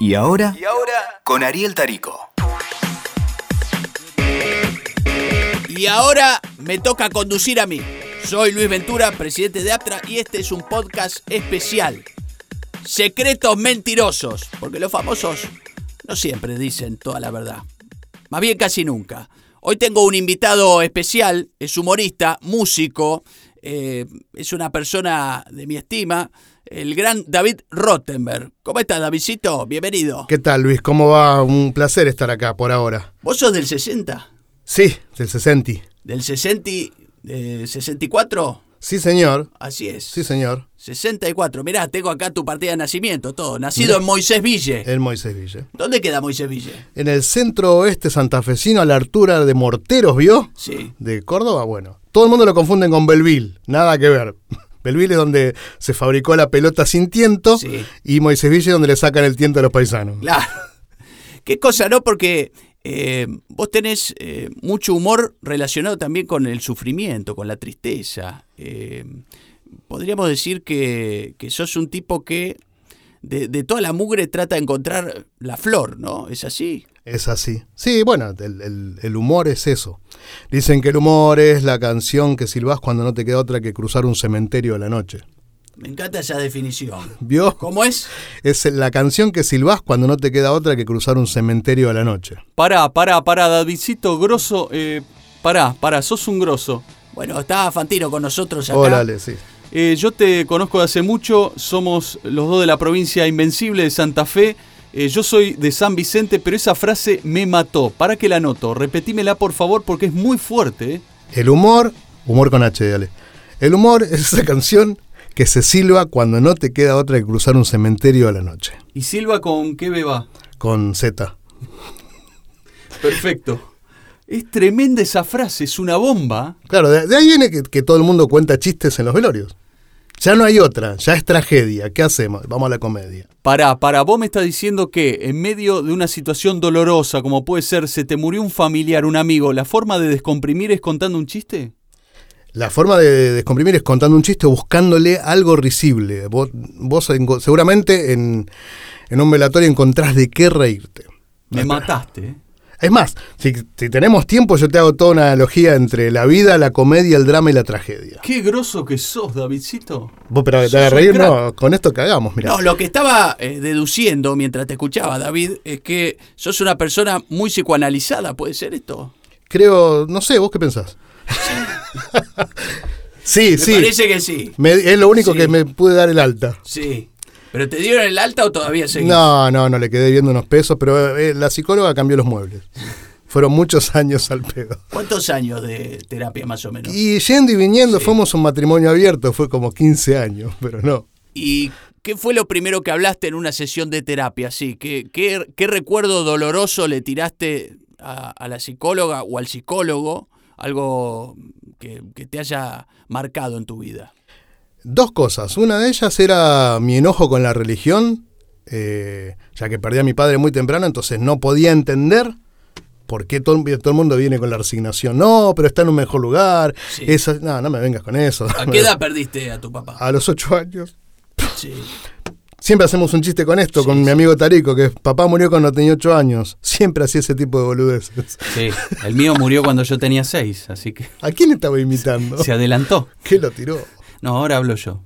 Y ahora, y ahora con Ariel Tarico. Y ahora me toca conducir a mí. Soy Luis Ventura, presidente de Aptra, y este es un podcast especial. Secretos mentirosos, porque los famosos no siempre dicen toda la verdad. Más bien casi nunca. Hoy tengo un invitado especial, es humorista, músico, eh, es una persona de mi estima, el gran David Rottenberg. ¿Cómo estás, Davidcito? Bienvenido. ¿Qué tal, Luis? ¿Cómo va? Un placer estar acá por ahora. ¿Vos sos del 60? Sí, del 60. ¿Del 60? Eh, ¿64? Sí, señor. Así es. Sí, señor. 64. Mirá, tengo acá tu partida de nacimiento, todo. Nacido en Moisés Ville. En Moisés Ville. ¿Dónde queda Moisés Ville? En el centro oeste santafesino, a la altura de Morteros, ¿vio? Sí. De Córdoba, bueno. Todo el mundo lo confunde con Belville. Nada que ver. Belville es donde se fabricó la pelota sin tiento Sí. y Moisés Ville es donde le sacan el tiento a los paisanos. Claro. Qué cosa, ¿no? Porque eh, vos tenés eh, mucho humor relacionado también con el sufrimiento, con la tristeza. Eh, podríamos decir que, que sos un tipo que de, de toda la mugre trata de encontrar la flor, ¿no? ¿Es así? Es así. Sí, bueno, el, el- el humor es eso. Dicen que el humor es la canción que silbás cuando no te queda otra que cruzar un cementerio a la noche. Me encanta esa definición. ¿Vio? ¿Cómo es? Es la canción que silbás cuando no te queda otra que cruzar un cementerio a la noche. Pará, pará, pará, Davidcito, grosso, eh, pará, pará, sos un grosso. Bueno, está Fantino con nosotros acá. Hola, Ale, sí. Eh, yo te conozco de hace mucho, somos los dos de la provincia invencible de Santa Fe. Eh, yo soy de San Vicente, pero esa frase me mató. ¿Para que la anoto? Repetímela por favor porque es muy fuerte. ¿eh? El humor, humor con H, dale. El humor es esa canción que se silba cuando no te queda otra que cruzar un cementerio a la noche. ¿Y Silva con qué beba? Con Z. Perfecto. Es tremenda esa frase, es una bomba. Claro, de, de ahí viene que, que todo el mundo cuenta chistes en los velorios. Ya no hay otra, ya es tragedia. ¿Qué hacemos? Vamos a la comedia. Pará, pará, vos me estás diciendo que en medio de una situación dolorosa, como puede ser se te murió un familiar, un amigo, ¿la forma de descomprimir es contando un chiste? La forma de descomprimir es contando un chiste buscándole algo risible. Vos, vos seguramente en, en un velatorio encontrás de qué reírte. Me mataste. Es más, si, si tenemos tiempo, yo te hago toda una analogía entre la vida, la comedia, el drama y la tragedia. Qué groso que sos, Davidcito. Vos, pero te reír, no, con esto cagamos, mira. No, lo que estaba eh, deduciendo mientras te escuchaba, David, es que sos una persona muy psicoanalizada, ¿puede ser esto? Creo, no sé, ¿vos qué pensás? sí, Me sí. parece que sí. Me- es lo único Sí. que me pude dar el alta. Sí. ¿Pero te dieron el alta o todavía seguís? No, no, no le quedé viendo unos pesos, pero eh, la psicóloga cambió los muebles. Fueron muchos años al pedo. ¿Cuántos años de terapia más o menos? Y yendo y viniendo, Sí. fuimos un matrimonio abierto, fue como 15 años, pero no. ¿Y qué fue lo primero que hablaste en una sesión de terapia? Sí, ¿qué, qué, qué recuerdo doloroso le tiraste a, a la psicóloga o al psicólogo? Algo que, que te haya marcado en tu vida. Dos cosas. Una de ellas era mi enojo con la religión, eh, ya que perdí a mi padre muy temprano, entonces no podía entender por qué todo, todo el mundo viene con la resignación. No, pero está en un mejor lugar. Sí. Esa- no, no me vengas con eso. ¿A qué edad perdiste a tu papá? A los ocho años. Sí. Siempre hacemos un chiste con esto, Sí, con mi amigo Tarico, que papá murió cuando tenía ocho años. Siempre hacía ese tipo de boludeces. Sí, el mío murió cuando yo tenía seis, así que ¿A quién estaba imitando? se adelantó. ¿Qué lo tiró? No, ahora hablo yo.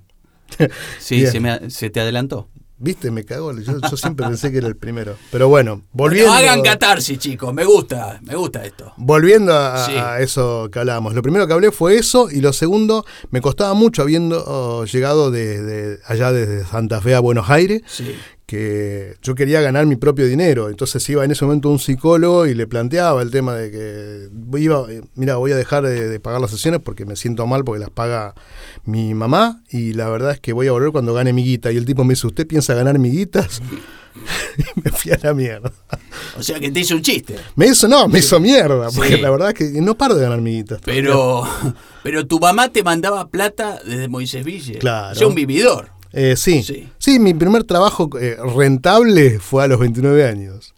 Sí, se, me, se te adelantó. ¿Viste? Me cagó. Yo, yo siempre pensé que era el primero. Pero bueno, volviendo. Bueno, hagan catarsis, chicos. Me gusta, me gusta esto. Volviendo a, Sí. a eso que hablábamos, lo primero que hablé fue eso y lo segundo, me costaba mucho habiendo oh, llegado de, de allá desde Santa Fe a Buenos Aires, Sí. Que yo quería ganar mi propio dinero. Entonces iba en ese momento un psicólogo y le planteaba el tema de que iba, eh, mira, voy a dejar de, de pagar las sesiones porque me siento mal porque las paga mi mamá y la verdad es que voy a volver cuando gane mi guita. Y el tipo me dice, ¿usted piensa ganar mi guitas? y me fui a la mierda. O sea que te hice un chiste. Me hizo, no, me hizo mierda, porque Sí. la verdad es que no paro de ganar miguitas. Pero, pero tu mamá te mandaba plata desde Moisés Ville. Claro. O sea, un vividor. Eh, sí. Sí. sí. mi primer trabajo eh, rentable fue a los 29 años.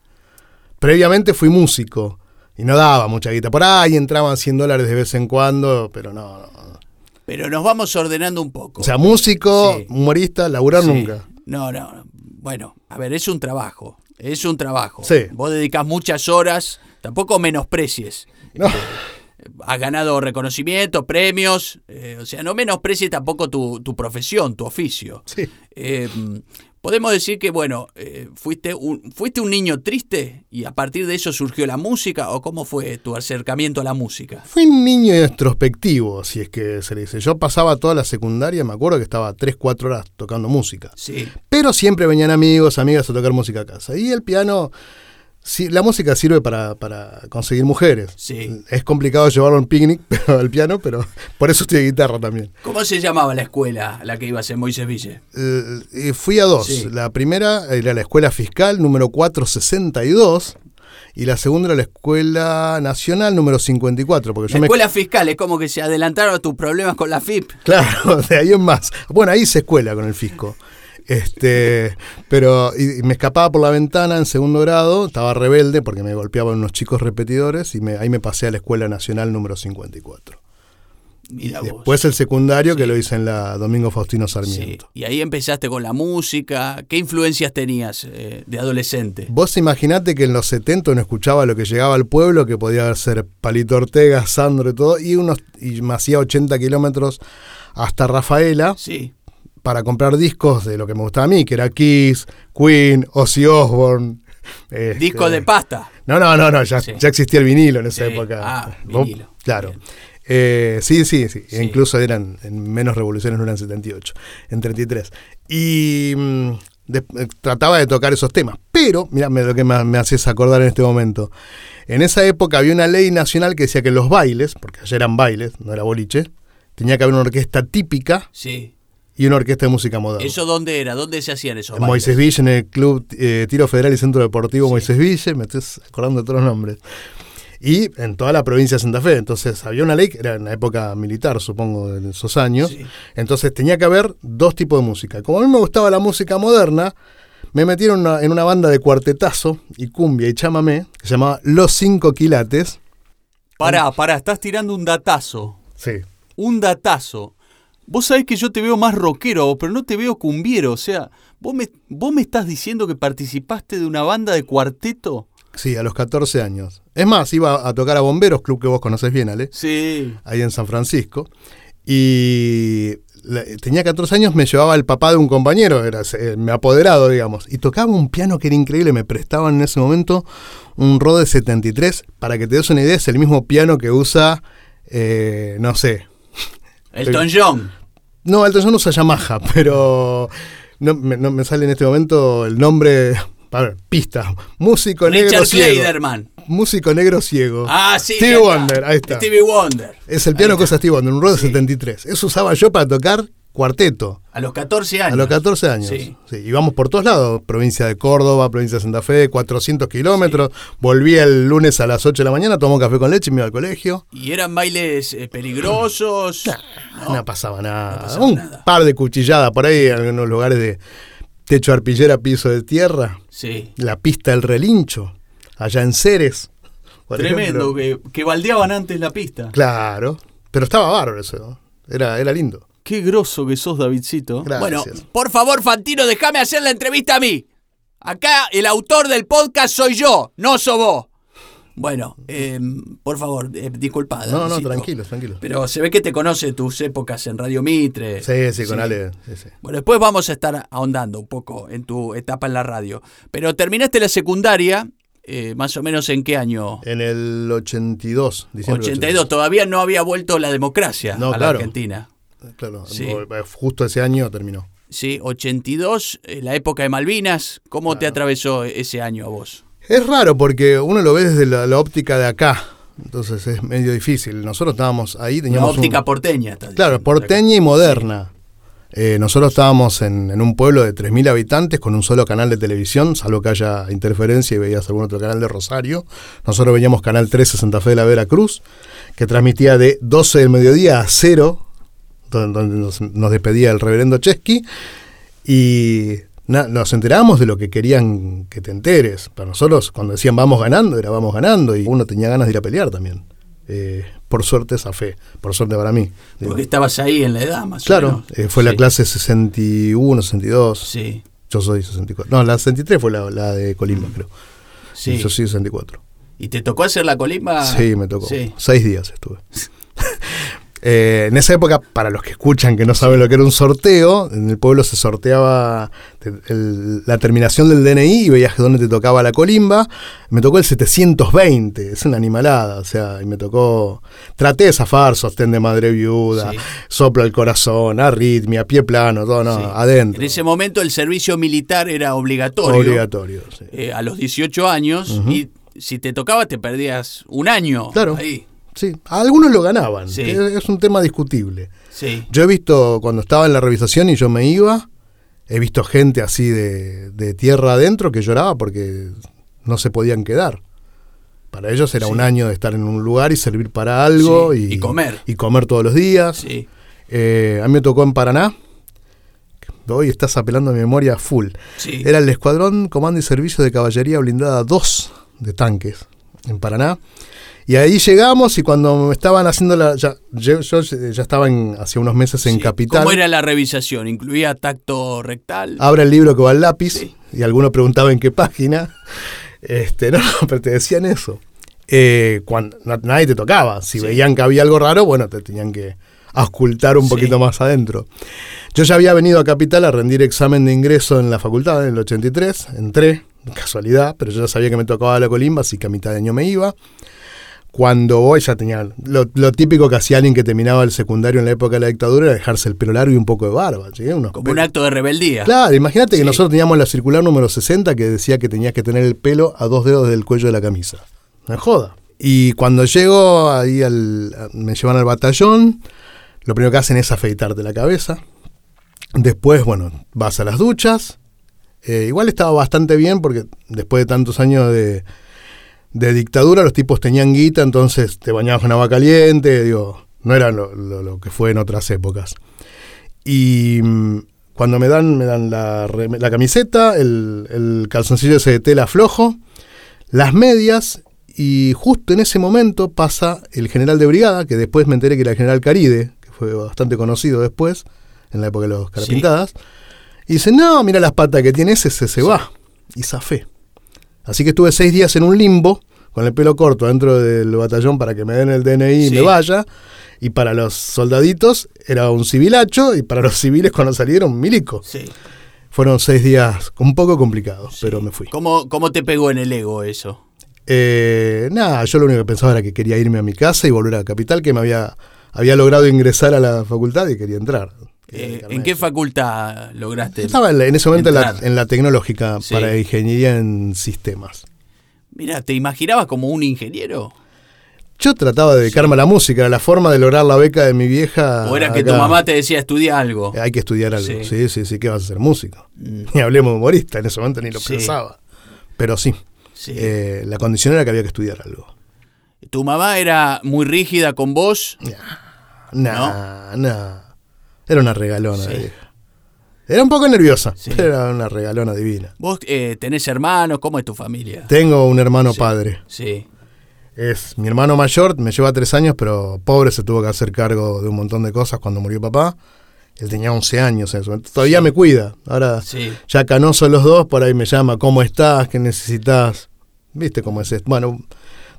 Previamente fui músico y no daba mucha guita. Por ahí entraban 100 dólares de vez en cuando, pero no. no. Pero nos vamos ordenando un poco. O sea, músico, Sí. humorista, laburar Sí. nunca. No, no. Bueno, a ver, es un trabajo. Es un trabajo. Sí. Vos dedicás muchas horas, tampoco menosprecies. No. Has ganado reconocimiento, premios, eh, o sea, no menosprecies tampoco tu, tu profesión, tu oficio. Sí. Eh, Podemos decir que, bueno, eh, fuiste, un, fuiste un niño triste y a partir de eso surgió la música o cómo fue tu acercamiento a la música? Fui un niño introspectivo, si es que se le dice. Yo pasaba toda la secundaria, me acuerdo que estaba 3, 4 horas tocando música. Sí. Pero siempre venían amigos, amigas a tocar música a casa. Y el piano Sí, la música sirve para, para conseguir mujeres. Sí. Es complicado llevarlo a un picnic pero, al piano, pero por eso estoy de guitarra también. ¿Cómo se llamaba la escuela a la que ibas en Moisés Ville? Eh, fui a dos. Sí. La primera era la Escuela Fiscal número 462 y la segunda era la Escuela Nacional número 54. Porque La yo escuela fiscal es como que se adelantaron a tus problemas con la FIP. Claro, de ahí en más. Bueno, ahí hice escuela con el fisco. Este, pero y, y me escapaba por la ventana en segundo grado, estaba rebelde porque me golpeaban unos chicos repetidores y me, ahí me pasé a la Escuela Nacional número 54. Mira vos. Después el secundario que lo hice en la Domingo Faustino Sí. Sarmiento. Y ahí empezaste con la música. ¿Qué influencias tenías eh, de adolescente? Vos imaginate que en los 70 uno escuchaba lo que llegaba al pueblo, que podía ser Palito Ortega, Sandro y todo, y, unos, y me hacía 80 kilómetros hasta Rafaela Sí. Para comprar discos de lo que me gustaba a mí, que era Kiss, Queen, Ozzy Osbourne. este- Disco de pasta. No, no, no, no ya, Sí. ya existía el vinilo en esa Sí. época. Ah, vinilo. Claro. Eh, sí, sí, sí, Sí. Incluso eran en menos revoluciones, no eran 78, en 33. Y mm, de- eh, trataba de tocar esos temas. Pero, mira lo que me, me haces acordar en este momento. En esa época había una ley nacional que decía que los bailes, porque allá eran bailes, no era boliche, tenía que haber una orquesta típica Sí. Y una orquesta de música moderna. ¿Eso dónde era? ¿Dónde se hacían esos en bailes? Moisés Ville, en el Club eh, Tiro Federal y Centro Deportivo Moisés Ville, me estoy acordando de todos los nombres. Y en toda la provincia de Santa Fe. Entonces había una ley, que era en la época militar, supongo, en esos años. Sí. Entonces tenía que haber dos tipos de música. Como a mí me gustaba la música moderna, me metieron en una, en una banda de cuartetazo y cumbia y chamamé, que se llamaba Los Cinco Quilates. Pará, pará, estás tirando un datazo. Sí. Un datazo. Vos sabés que yo te veo más rockero, pero no te veo cumbiero. O sea, ¿vos me, vos me estás diciendo que participaste de una banda de cuarteto. Sí, a los 14 años. Es más, iba a tocar a Bomberos, club que vos conocés bien, Ale. Sí. ahí en San Francisco. Y la- tenía 14 años, me llevaba el papá de un compañero, era eh, mi apoderado, digamos. Y tocaba un piano que era increíble, me prestaban en ese momento un Rode 73. Para que te des una idea, es el mismo piano que usa, eh, no sé. Elton John. No, Elton John usa Yamaha, pero no, me- no me sale en este momento el nombre. A ver, pista. Músico negro ciego. Músico negro ciego. Ah, sí. Stevie. Wonder, ahí está. Stevie Wonder. Es el piano que usa Steve Wonder, un Rode Sí. 73. Eso usaba yo para tocar cuarteto. A los 14 años. A los 14 años. Sí. Sí. íbamos por todos lados. Provincia de Córdoba, provincia de Santa Fe, 400 kilómetros. Volví el lunes a las 8 de la mañana, tomó café con leche y me iba al colegio. ¿Y eran bailes eh, peligrosos? No, pasaba nada. pasaba un nada. par de cuchilladas por ahí en algunos lugares de techo de arpillera, piso de tierra. Sí. La pista del relincho, allá en Ceres. Tremendo, ejemplo. que, que baldeaban antes la pista. Claro. Pero estaba bárbaro eso. ¿no? Era, era lindo. Qué grosso que sos, Davidcito. Gracias. Bueno, por favor, Fantino, déjame hacer la entrevista a mí. Acá el autor del podcast soy yo, no sos vos. Bueno, eh, por favor, eh, disculpa. No, no, Davidcito. tranquilos, tranquilos. Pero se ve que te conoce tus épocas en Radio Mitre. Sí, sí, con Ale. sí, sí. Bueno, después vamos a estar ahondando un poco en tu etapa en la radio. Pero terminaste la secundaria, eh, más o menos en qué año? En el 82, diciembre del 82. Todavía no había vuelto la democracia No, a la claro. Argentina. Claro, Sí. no, justo ese año terminó. Sí, 82, eh, la época de Malvinas. ¿Cómo te atravesó ese año a vos? Es raro porque uno lo ve desde la, la óptica de acá, entonces es medio difícil. Nosotros estábamos ahí, Una teníamos óptica un- porteña. Claro, porteña y moderna. Eh, nosotros estábamos en, en un pueblo de 3.000 habitantes con un solo canal de televisión, salvo que haya interferencia y veías algún otro canal de Rosario. Nosotros veíamos Canal 13 Santa Fe de la Veracruz, que transmitía de 12 del mediodía a 0, donde, nos, nos despedía el reverendo Chesky, y na- nos enterábamos de lo que querían que te enteres. Para nosotros, cuando decían vamos ganando, era vamos ganando, y uno tenía ganas de ir a pelear también. Eh, por suerte esa fe, por suerte para mí. digo. Porque estabas ahí en la edad, más o Claro, menos. eh, fue la Sí. clase 61, 62. Sí. Yo soy 64. No, la 63 fue la, la de Colimba, creo. Sí. Y Yo soy 64. ¿Y te tocó hacer la colimba? Sí, me tocó. Sí. Seis días estuve. Eh, en esa época, para los que escuchan que no saben lo que era un sorteo, en el pueblo se sorteaba te- el- la terminación del DNI y veías dónde te tocaba la colimba. Me tocó el 720, es una animalada. O sea, y me tocó. Traté de zafar, sostén de madre viuda, Sí. soplo al corazón, arritmia, pie plano, todo, no, Sí. adentro. En ese momento el servicio militar era obligatorio. Obligatorio. sí. eh, a los 18 años y si te tocaba te perdías un año. Claro. Ahí. Sí, algunos lo ganaban. Sí. Es un tema discutible. Sí. Yo he visto, cuando estaba en la revisación y yo me iba, he visto gente así de, de tierra adentro que lloraba porque no se podían quedar. Para ellos era Sí. un año de estar en un lugar y servir para algo Sí, y, y comer. Y comer todos los días. Sí. Eh, a mí me tocó en Paraná. Hoy estás apelando a mi memoria full. Sí. Era el Escuadrón Comando y Servicio de Caballería Blindada 2 de tanques en Paraná. Y ahí llegamos y cuando me estaban haciendo la... Ya, yo, yo ya estaba en, hace unos meses en Sí. Capital. ¿Cómo era la revisación? ¿Incluía tacto rectal? Abra el libro que va al lápiz Sí. y alguno preguntaba en qué página. Este, no, no, pero te decían eso. Eh, cuando, na- nadie te tocaba. Si Sí. veían que había algo raro, bueno, te tenían que auscultar un poquito más adentro. Yo ya había venido a Capital a rendir examen de ingreso en la facultad en el 83. Entré, casualidad, pero yo ya sabía que me tocaba la colimba, así que a mitad de año me iba. Cuando voy ya tenía lo, lo típico que hacía alguien que terminaba el secundario en la época de la dictadura era dejarse el pelo largo y un poco de barba. ¿sí? Unos Como un acto de rebeldía. Claro, imagínate que nosotros teníamos la circular número 60 que decía que tenías que tener el pelo a dos dedos del cuello de la camisa. No joda. Y cuando llego ahí al, me llevan al batallón, lo primero que hacen es afeitarte la cabeza. Después, bueno, vas a las duchas. Eh, igual estaba bastante bien porque después de tantos años de, de dictadura los tipos tenían guita, entonces te bañabas con agua caliente, digo, no era lo, lo- lo que fue en otras épocas. Y mm, cuando me dan, me dan la, camiseta, el, el calzoncillo ese de tela flojo, las medias, y justo en ese momento pasa el general de brigada, que después me enteré que era el general Caride, que fue bastante conocido después, en la época de los carapintadas, y dice, no, mira las patas que tiene ese, se, se va. Y zafé. Así que estuve seis días en un limbo, con el pelo corto dentro del batallón para que me den el DNI y me vaya. Y para los soldaditos era un civilacho, y para los civiles cuando salieron, milico. Sí. Fueron seis días un poco complicados, pero me fui. ¿Cómo, ¿Cómo te pegó en el ego eso? Eh, nada, yo lo único que pensaba era que quería irme a mi casa y volver a Capital, que me había, había logrado ingresar a la facultad y quería entrar. Eh, ¿En qué facultad lograste? Yo Estaba en, ese momento en la, entrar? en la tecnológica Sí. para ingeniería en sistemas. Mira, ¿te imaginabas como un ingeniero? Yo trataba de dedicarme a la música, era la forma de lograr la beca de mi vieja. ¿O era que tu mamá te decía estudia algo? Hay que estudiar algo. Sí. Sí, sí, sí, ¿qué vas a ser músico? Mm, Ni hablemos de humorista, en ese momento ni lo Sí. pensaba. Pero sí, sí. eh, la condición era que había que estudiar algo. ¿Tu mamá era muy rígida con vos? Nah, nah. Era una regalona. Sí. vieja. Era un poco nerviosa, Sí. pero era una regalona divina. ¿Vos eh, tenés hermanos? ¿Cómo es tu familia? Tengo un hermano Sí. padre. Sí. Es mi hermano mayor, me lleva tres años, pero pobre se tuvo que hacer cargo de un montón de cosas cuando murió papá. Él tenía 11 años momento. Todavía Sí. me cuida. Ahora, ya canosos los dos, por ahí me llama, ¿cómo estás? ¿Qué necesitas? ¿Viste cómo es esto? Bueno,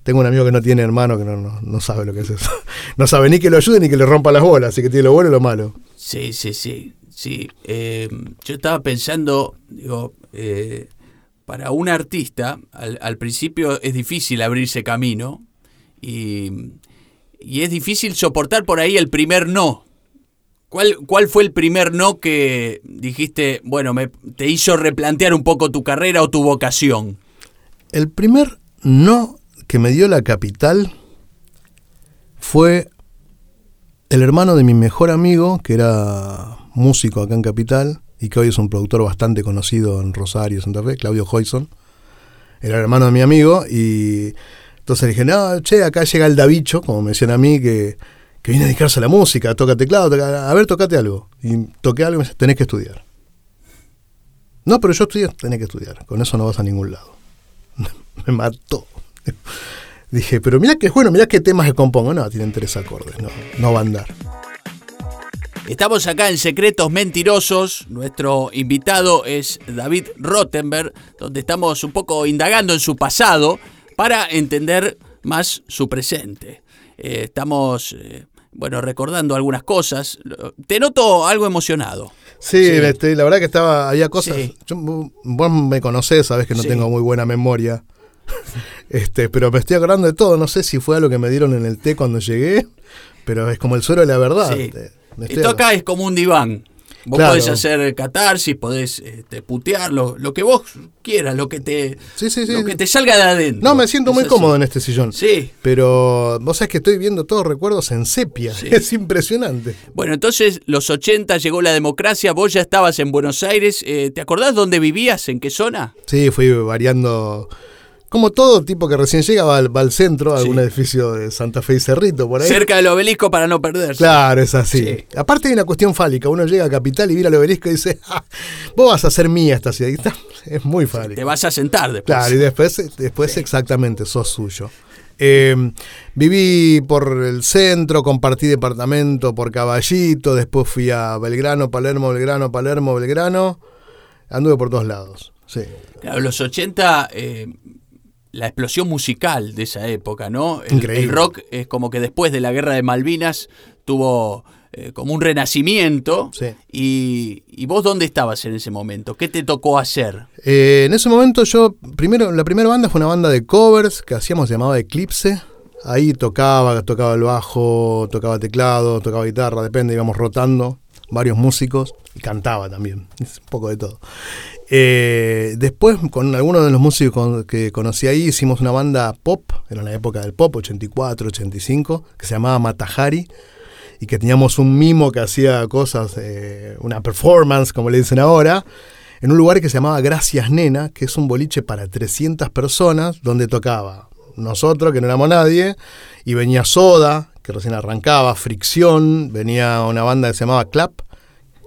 tengo un amigo que no tiene hermano que no, no, no sabe lo que es eso. No sabe ni que lo ayude ni que le rompa las bolas, así que tiene lo bueno y lo malo. Sí, sí, sí. sí. Eh, yo estaba pensando, digo, eh, para un artista, al, al principio es difícil abrirse camino y, y es difícil soportar por ahí el primer no. ¿Cuál, ¿Cuál fue el primer no que dijiste, bueno, me, te hizo replantear un poco tu carrera o tu vocación? El primer no que me dio la capital fue el hermano de mi mejor amigo, que era músico acá en Capital y que hoy es un productor bastante conocido en Rosario, Santa Fe, Claudio Hoyson. Era el hermano de mi amigo y entonces dije, no, che, acá llega el Davicho, como me decían a mí, que, que viene a dedicarse a la música, toca teclado, a ver, tocate algo. Y toqué algo y me dice, tenés que estudiar. No, pero yo estudié, tenés que estudiar, con eso no vas a ningún lado me mató. Dije, pero mirá que bueno, mirá qué temas que compongo. No, tienen tres acordes, no, no va a andar. Estamos acá en Secretos Mentirosos. Nuestro invitado es David Rottenberg, donde estamos un poco indagando en su pasado para entender más su presente. Eh, estamos, eh, bueno, recordando algunas cosas. Te noto algo emocionado. Sí, este, la verdad que estaba, había cosas. Sí. yo- vos me conocés, sabés que no Sí. tengo muy buena memoria. Este, pero me estoy acordando de todo. No sé si fue algo que me dieron en el té cuando llegué, pero es como el suelo de la verdad. Sí. Te- me estoy Esto acá es como un diván. Vos Claro. podés hacer catarsis, podés este, putear, lo, lo que vos quieras, lo que te, Sí, sí, sí. lo que te salga de adentro. No, me siento Es muy así. cómodo en este sillón. Sí. Pero vos sabés que estoy viendo todos recuerdos en sepia. Sí. Es impresionante. Bueno, entonces los 80 llegó la democracia, vos ya estabas en Buenos Aires, eh, ¿te acordás dónde vivías? ¿En qué zona? Sí, fui variando. Como todo tipo que recién llega va al, va al centro, a algún Sí. edificio de Santa Fe y Cerrito, por ahí. Cerca del obelisco para no perderse. Claro, es así. Sí. Aparte hay una cuestión fálica. Uno llega a Capital y mira el obelisco y dice, "Ah, vos vas a hacer mía esta ciudad. Está- Es muy fálico. Te vas a sentar después. Claro, y después, después exactamente, sos suyo. Eh, viví por el centro, compartí departamento por Caballito, después fui a Belgrano, Palermo, Belgrano, Palermo, Belgrano. Anduve por todos lados. Sí. Claro, los 80, eh, la explosión musical de esa época, ¿no? El, Increíble. el rock es como que después de la guerra de Malvinas tuvo eh, como un renacimiento. Sí. Y, ¿Y vos dónde estabas en ese momento? ¿Qué te tocó hacer? Eh, en ese momento yo, primero, la primera banda fue una banda de covers que hacíamos, se llamaba Eclipse. Ahí tocaba, tocaba el bajo, tocaba teclado, tocaba guitarra, depende, íbamos rotando, varios músicos, y cantaba también, es un poco de todo. Eh, después, con algunos de los músicos que conocí ahí, hicimos una banda pop, era la época del pop, 84, 85, que se llamaba Matajari, y que teníamos un mimo que hacía cosas, eh, una performance, como le dicen ahora, en un lugar que se llamaba Gracias Nena, que es un boliche para 300 personas, donde tocaba nosotros, que no éramos nadie, y venía Soda, que recién arrancaba, Fricción, venía una banda que se llamaba Clap,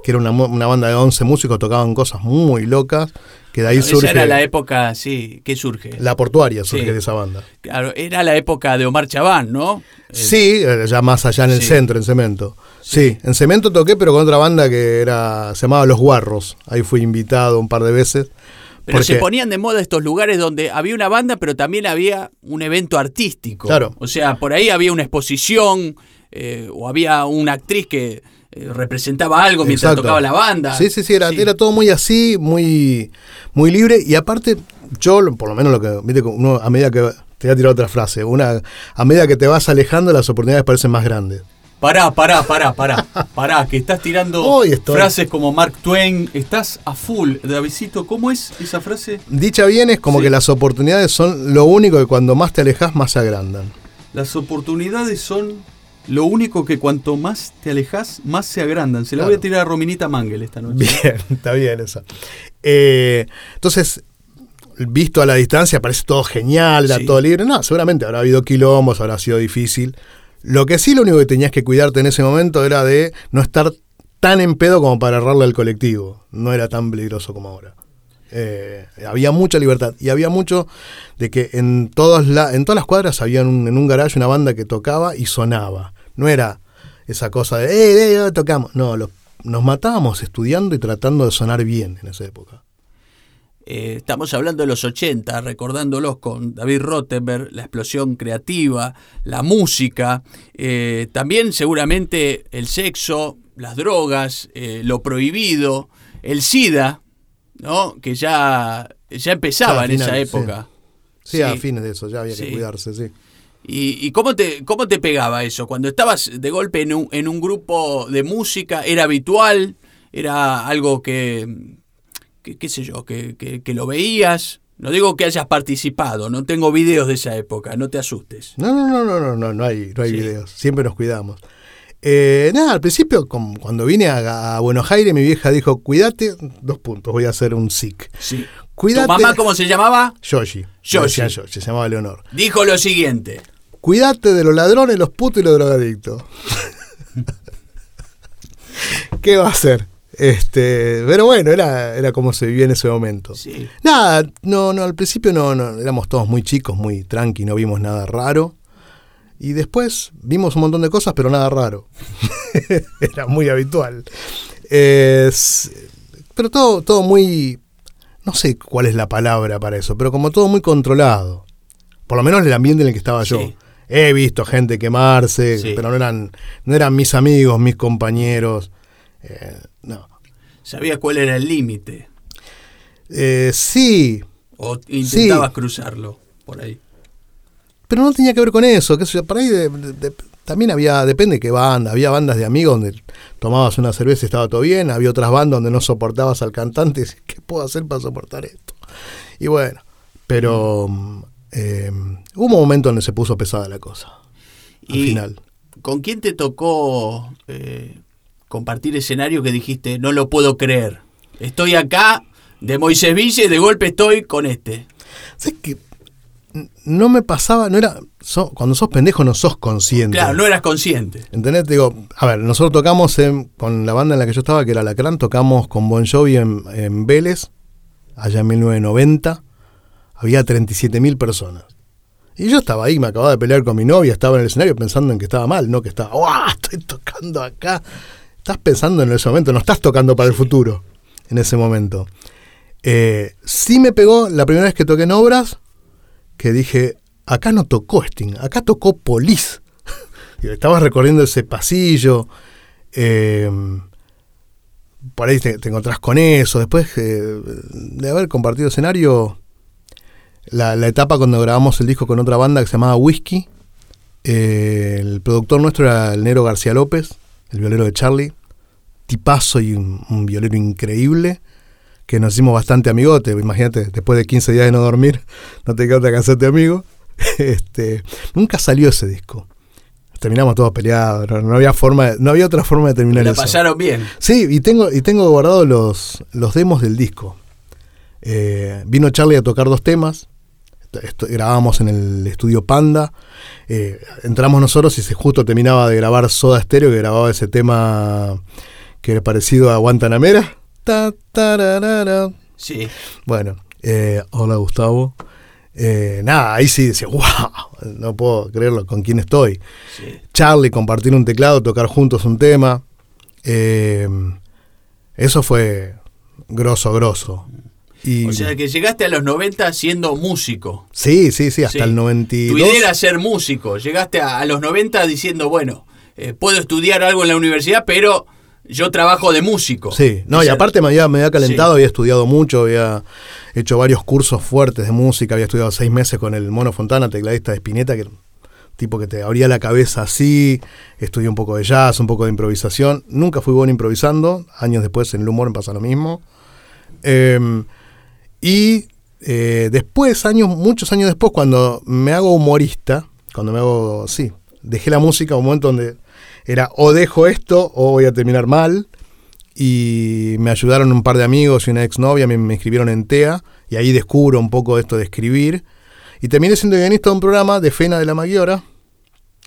que era una, una banda de 11 músicos, tocaban cosas muy locas, que de ahí Esa surge era la época, sí, ¿qué surge? la portuaria, surge Sí. de esa banda. Claro, era la época de Omar Chabán, ¿no? Sí, eh, ya más allá en el Sí. centro, en Cemento. Sí. en Cemento toqué, pero con otra banda que era se llamaba Los Guarros. Ahí fui invitado un par de veces. Pero se porque- ponían de moda estos lugares donde había una banda, pero también había un evento artístico. Claro. O sea, por ahí había una exposición eh, o había una actriz que representaba algo mientras Exacto. tocaba la banda. Sí, sí, sí, era, era todo muy así, muy, muy libre. Y aparte, yo, por lo menos lo que, viste, que uno, a medida que, te voy a tirar otra frase, una, a medida que te vas alejando, las oportunidades parecen más grandes. Pará, pará, pará, pará. Pará, que estás tirando Frases como Mark Twain, estás a full. Davidcito, ¿cómo es esa frase? Dicha bien es como Sí. que las oportunidades son lo único que cuando más te alejas, más se agrandan. Las oportunidades son lo único que cuanto más te alejas, más se agrandan. Se la Claro. voy a tirar a Rominita Mangel esta noche. Bien, está bien esa. Eh, entonces, visto a la distancia, parece todo genial, era Sí. todo libre. No, seguramente habrá habido quilombos, habrá sido difícil. Lo que sí, lo único que tenías que cuidarte en ese momento era de no estar tan en pedo como para errarle al colectivo. No era tan peligroso como ahora. Eh, había mucha libertad y había mucho de que en, todas la- en todas las cuadras había un- en un garaje una banda que tocaba y sonaba. No era esa cosa de, eh, eh, eh, tocamos. No, lo- nos matábamos estudiando y tratando de sonar bien en esa época. Eh, estamos hablando de los 80, recordándolos con David Rottenberg, la explosión creativa, la música, eh, también seguramente el sexo, las drogas, eh, lo prohibido, el SIDA, ¿no? que ya, ya empezaba en esa sí. época. Sí, a fines de eso, ya había Sí. que cuidarse, sí. ¿Y, y cómo, te, cómo te pegaba eso? Cuando estabas de golpe en un, en un grupo de música, ¿era habitual? ¿Era algo que, que qué sé yo, que, que- que lo veías? No digo que hayas participado, no tengo videos de esa época, no te asustes. No, no, no, no, no, no, no hay, no hay Sí. videos. Siempre nos cuidamos. Eh, nada, al principio, com- cuando vine a, a Buenos Aires, mi vieja dijo, cuídate, dos puntos, voy a hacer un SIC. Sí. Cuídate. ¿Tu mamá cómo se llamaba? Yoshi. Yoshi. Yoshi, se llamaba Leonor. Dijo lo siguiente. Cuídate de los ladrones, los putos y los drogadictos. ¿Qué va a hacer? Este, pero bueno, era, era como se vivía en ese momento. Sí. Nada, no, no, al principio no, no, éramos todos muy chicos, muy tranqui, no vimos nada raro. Y después vimos un montón de cosas, pero nada raro. Era muy habitual. Es- pero todo, todo muy. No sé cuál es la palabra para eso, pero como todo muy controlado. Por lo menos el ambiente en el que estaba yo. He visto gente quemarse, Sí. pero no eran, no eran mis amigos, mis compañeros. Eh, no. Sabías cuál era el límite. Eh, sí, O intentabas Sí. cruzarlo por ahí. pero no tenía que ver con eso. Que por ahí de- de- de- también había, depende de qué banda. Había bandas de amigos donde tomabas una cerveza y estaba todo bien. Había otras bandas donde no soportabas al cantante. y decías, ¿Qué puedo hacer para soportar esto? Y bueno, pero eh, hubo un momento donde se puso pesada la cosa. Al Y final. ¿Con quién te tocó eh, compartir escenario que dijiste, no lo puedo creer? Estoy acá de Moisés Villa y de golpe estoy con este. ¿Sabes qué? N- No me pasaba, no era. so- cuando sos pendejo no sos consciente. Claro, no eras consciente. ¿Entendés? Te Digo, a ver, nosotros tocamos en- con la banda en la que yo estaba, que era Lacrán, tocamos con Bon Jovi en, en Vélez, allá en 1990. Había 37.000 personas. Y yo estaba ahí, me acababa de pelear con mi novia, estaba en el escenario pensando en que estaba mal, no que estaba, ¡guau! Estoy tocando acá. Estás pensando en ese momento, no estás tocando para el futuro en ese momento. Eh, sí me pegó la primera vez que toqué en obras, que dije, acá no tocó Sting, acá tocó Police. Y estabas recorriendo ese pasillo. eh, por ahí te, te encontrás con eso. Después eh, de haber compartido escenario, la, la etapa cuando grabamos el disco con otra banda que se llamaba Whisky, eh, el productor nuestro era el Nero García López, el violero de Charlie. Tipazo y un, un violero increíble. Que nos hicimos bastante amigote. Imagínate, después de 15 días de no dormir, no te queda otra que hacerte amigo. Este, nunca salió ese disco. Terminamos todos peleados. No, no había forma, de- no había otra forma de terminar La eso. pasaron bien. Sí, y tengo, y tengo guardados los, los demos del disco. Eh, vino Charlie a tocar dos temas. Grabábamos en el estudio Panda. Eh, entramos nosotros y se justo terminaba de grabar Soda Stereo, que grababa ese tema que era parecido a Guantanamera. Ta, tararara. Sí. Bueno, eh, hola Gustavo. Eh, nada, ahí sí decía, wow, no puedo creerlo con quién estoy. sí. Charlie, compartir un teclado, tocar juntos un tema. Eh, eso fue grosso, grosso. Y, O sea que llegaste a los 90 siendo músico. sí, sí, sí, hasta Sí. el Tu 92. idea era ser músico. Llegaste a, a los 90 diciendo, bueno, eh, puedo estudiar algo en la universidad, pero yo trabajo de músico. Sí, no, y aparte me había, me había calentado, Sí. había estudiado mucho, había hecho varios cursos fuertes de música, había estudiado seis meses con el Mono Fontana, tecladista de Spinetta, que tipo que te abría la cabeza así, estudié un poco de jazz, un poco de improvisación, nunca fui bueno improvisando, años después en el humor me pasa lo mismo. Eh, y eh, después, años, muchos años después, cuando me hago humorista, cuando me hago, sí, dejé la música, un momento donde era o dejo esto o voy a terminar mal. Y me ayudaron un par de amigos y una exnovia, me, me inscribieron en TEA y ahí descubro un poco esto de escribir. Y terminé siendo guionista de un programa de Fena de la Maggiora,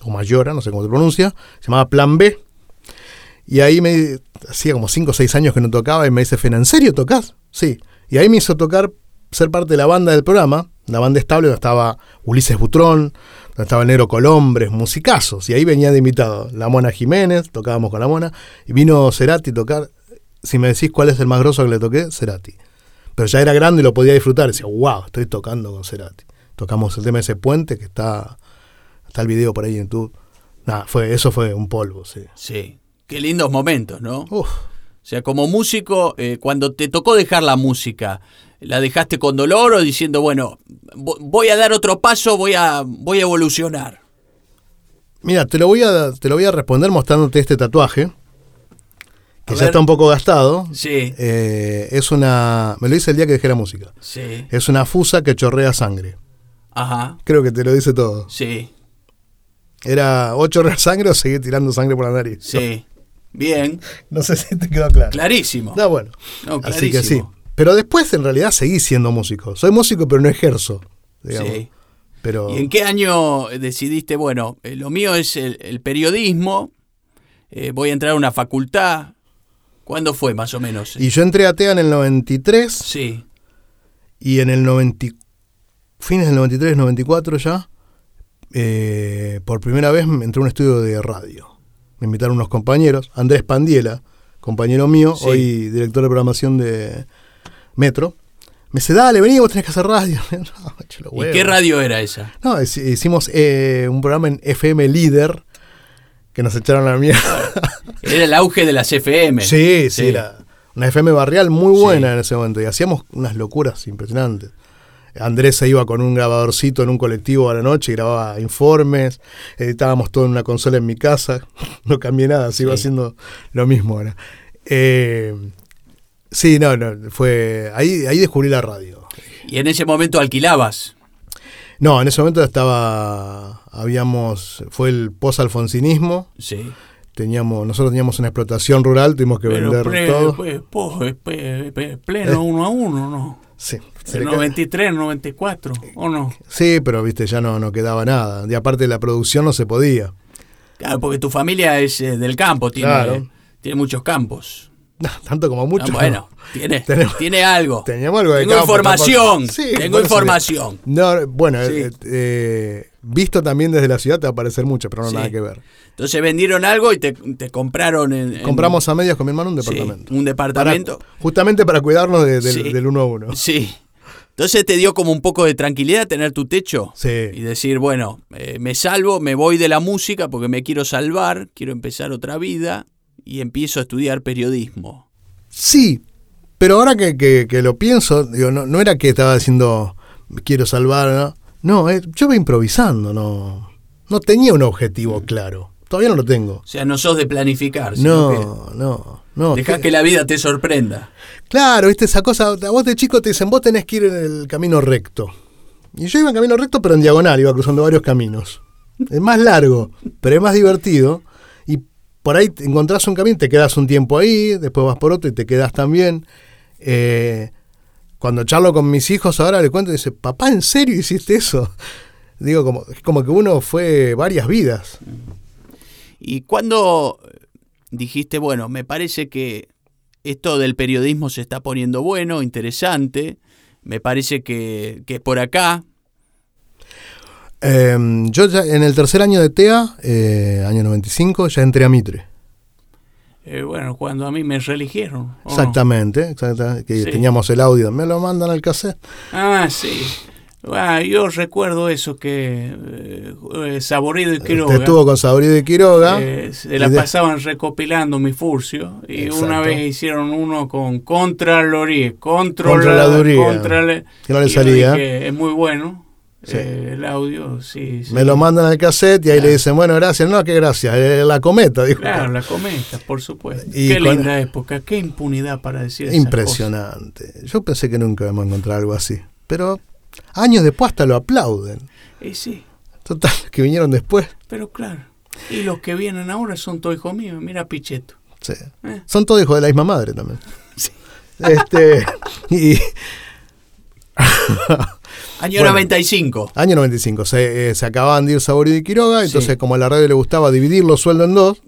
o Mayora, no sé cómo se pronuncia, se llamaba Plan B. Y ahí me hacía como 5 o 6 años que no tocaba y me dice Fena, ¿en serio tocas? Sí. Y ahí me hizo tocar, ser parte de la banda del programa, la banda estable donde estaba Ulises Butrón, donde estaba el Negro Colombres, musicazos. Y ahí venía de invitado la Mona Jiménez, tocábamos con la Mona, y vino Cerati a tocar. Si me decís cuál es el más grosso que le toqué, Cerati. Pero ya era grande y lo podía disfrutar. Decía, wow, estoy tocando con Cerati. Tocamos el tema de ese puente que está, está el video por ahí en YouTube. Nada, fue, eso fue un polvo, sí. Sí. Qué lindos momentos, ¿no? Uf. O sea, como músico, eh, cuando te tocó dejar la música, ¿la dejaste con dolor o diciendo, bueno, vo- voy a dar otro paso, voy a, voy a evolucionar? Mira, te lo voy a, te lo voy a responder mostrándote este tatuaje, que A ya ver. está un poco gastado. Sí, Eh, es una. Me lo hice el día que dejé la música. sí. Es una fusa que chorrea sangre. Ajá, Creo que te lo dice todo. sí, Era o chorrear sangre o seguir tirando sangre por la nariz. sí. Bien, No sé si te quedó claro. clarísimo. No, bueno. No, Así que sí. Pero después en realidad seguí siendo músico. Soy músico pero no ejerzo. Digamos. Sí. Pero ¿Y en qué año decidiste, bueno, eh, lo mío es el, el periodismo, eh, voy a entrar a una facultad? ¿Cuándo fue más o menos? y yo entré a TEA en el 93 Sí, y en el 90, fines del 93, 94 ya, eh, por primera vez me entré a un estudio de radio. Me invitaron unos compañeros, Andrés Pandiela, compañero mío, Sí. hoy director de programación de Metro. Me dice, dale, vení, vos tenés que hacer radio. No, ¿Y qué radio era esa? No, hic- hicimos eh, un programa en FM Líder que nos echaron a la mierda. Era el auge de las FM. Sí, sí, era una FM barrial muy Sí. buena en ese momento y hacíamos unas locuras impresionantes. Andrés se iba con un grabadorcito en un colectivo a la noche y grababa informes, editábamos todo en una consola en mi casa, no cambié nada, sigo Sí. haciendo lo mismo ahora. Eh, sí, no, no, fue ahí, ahí descubrí la radio. Y en ese momento alquilabas. No, en ese momento estaba, habíamos, fue el post-alfonsinismo, Sí. teníamos, nosotros teníamos una explotación rural, tuvimos que Pero vender pre- todo. pues, po- pe- pleno uno a uno, ¿no? Sí, El le ca- 93, 94, ¿o no? Sí, pero viste, ya no, no quedaba nada. Y aparte la producción no se podía. Claro, porque tu familia es eh, del campo, tiene, Claro. tiene muchos campos. Tanto como mucho. Ah, bueno, tiene, Tenemos- tiene algo. Teníamos algo de Tengo campo, información. Sí, tengo información. No, bueno, Sí. eh, eh, visto también desde la ciudad te va a parecer mucho, pero no Sí. nada que ver. Entonces vendieron algo y te, te compraron en, en- Compramos a medias con mi hermano un departamento. un departamento. Para- justamente para cuidarnos de- del, Sí. del uno a uno. Sí. Entonces te dio como un poco de tranquilidad tener tu techo. Sí. Y decir, bueno, eh, me salvo, me voy de la música porque me quiero salvar, quiero empezar otra vida y empiezo a estudiar periodismo. Sí, pero ahora que, que- que lo pienso, digo, no, no era que estaba diciendo quiero salvar, no, no eh, yo iba improvisando, no, no tenía un objetivo claro. Todavía no lo tengo. O sea, no sos de planificar, sino No, no, no. que dejás que- que la vida te sorprenda. Claro, viste esa cosa, a vos de chico te dicen, vos tenés que ir en el camino recto. Y yo iba en camino recto, pero en diagonal, iba cruzando varios caminos. Es más largo, pero es más divertido. Y por ahí encontrás un camino, te quedas un tiempo ahí, después vas por otro y te quedas también. Eh, cuando charlo con mis hijos ahora le cuento y dice, papá, ¿en serio hiciste eso? Digo, como, es como que uno fue varias vidas. Y cuando dijiste, bueno, me parece que esto del periodismo se está poniendo bueno, interesante, me parece que, que por acá, Eh, yo ya en el tercer año de TEA, eh, año 95, ya entré a Mitre. Eh, bueno, cuando a mí me religieron. Exactamente, exactamente, que Sí. teníamos el audio, me lo mandan al cassette. Ah, sí. Ah, yo recuerdo eso que eh, eh, Saborido y Quiroga Usted estuvo con Sabrido y Quiroga. eh, se la pasaban recopilando mi furcio y Exacto. una vez hicieron uno con Contraloría, controla, Contraladuría. Contrale- Que no le salía. dije, es muy bueno Sí. eh, el audio, sí, sí. Me lo mandan al cassette y ahí le dicen, bueno, gracias. No, qué gracias. eh, la cometa, dijo. Claro, la comenta, por supuesto. Y qué con- linda época, qué impunidad para decir esas Impresionante. Yo pensé que nunca íbamos a encontrar algo así. Pero años después hasta lo aplauden. Y sí, Total, que vinieron después. pero claro. Y los que vienen ahora son todos hijos míos, mira Pichetto. Sí. Eh. Son todos hijos de la misma madre también. Sí. Este, y Año Bueno. 95. año 95, se, eh, se acababan de ir Saborido y Quiroga, Sí. entonces como a la radio le gustaba dividir los sueldos en dos,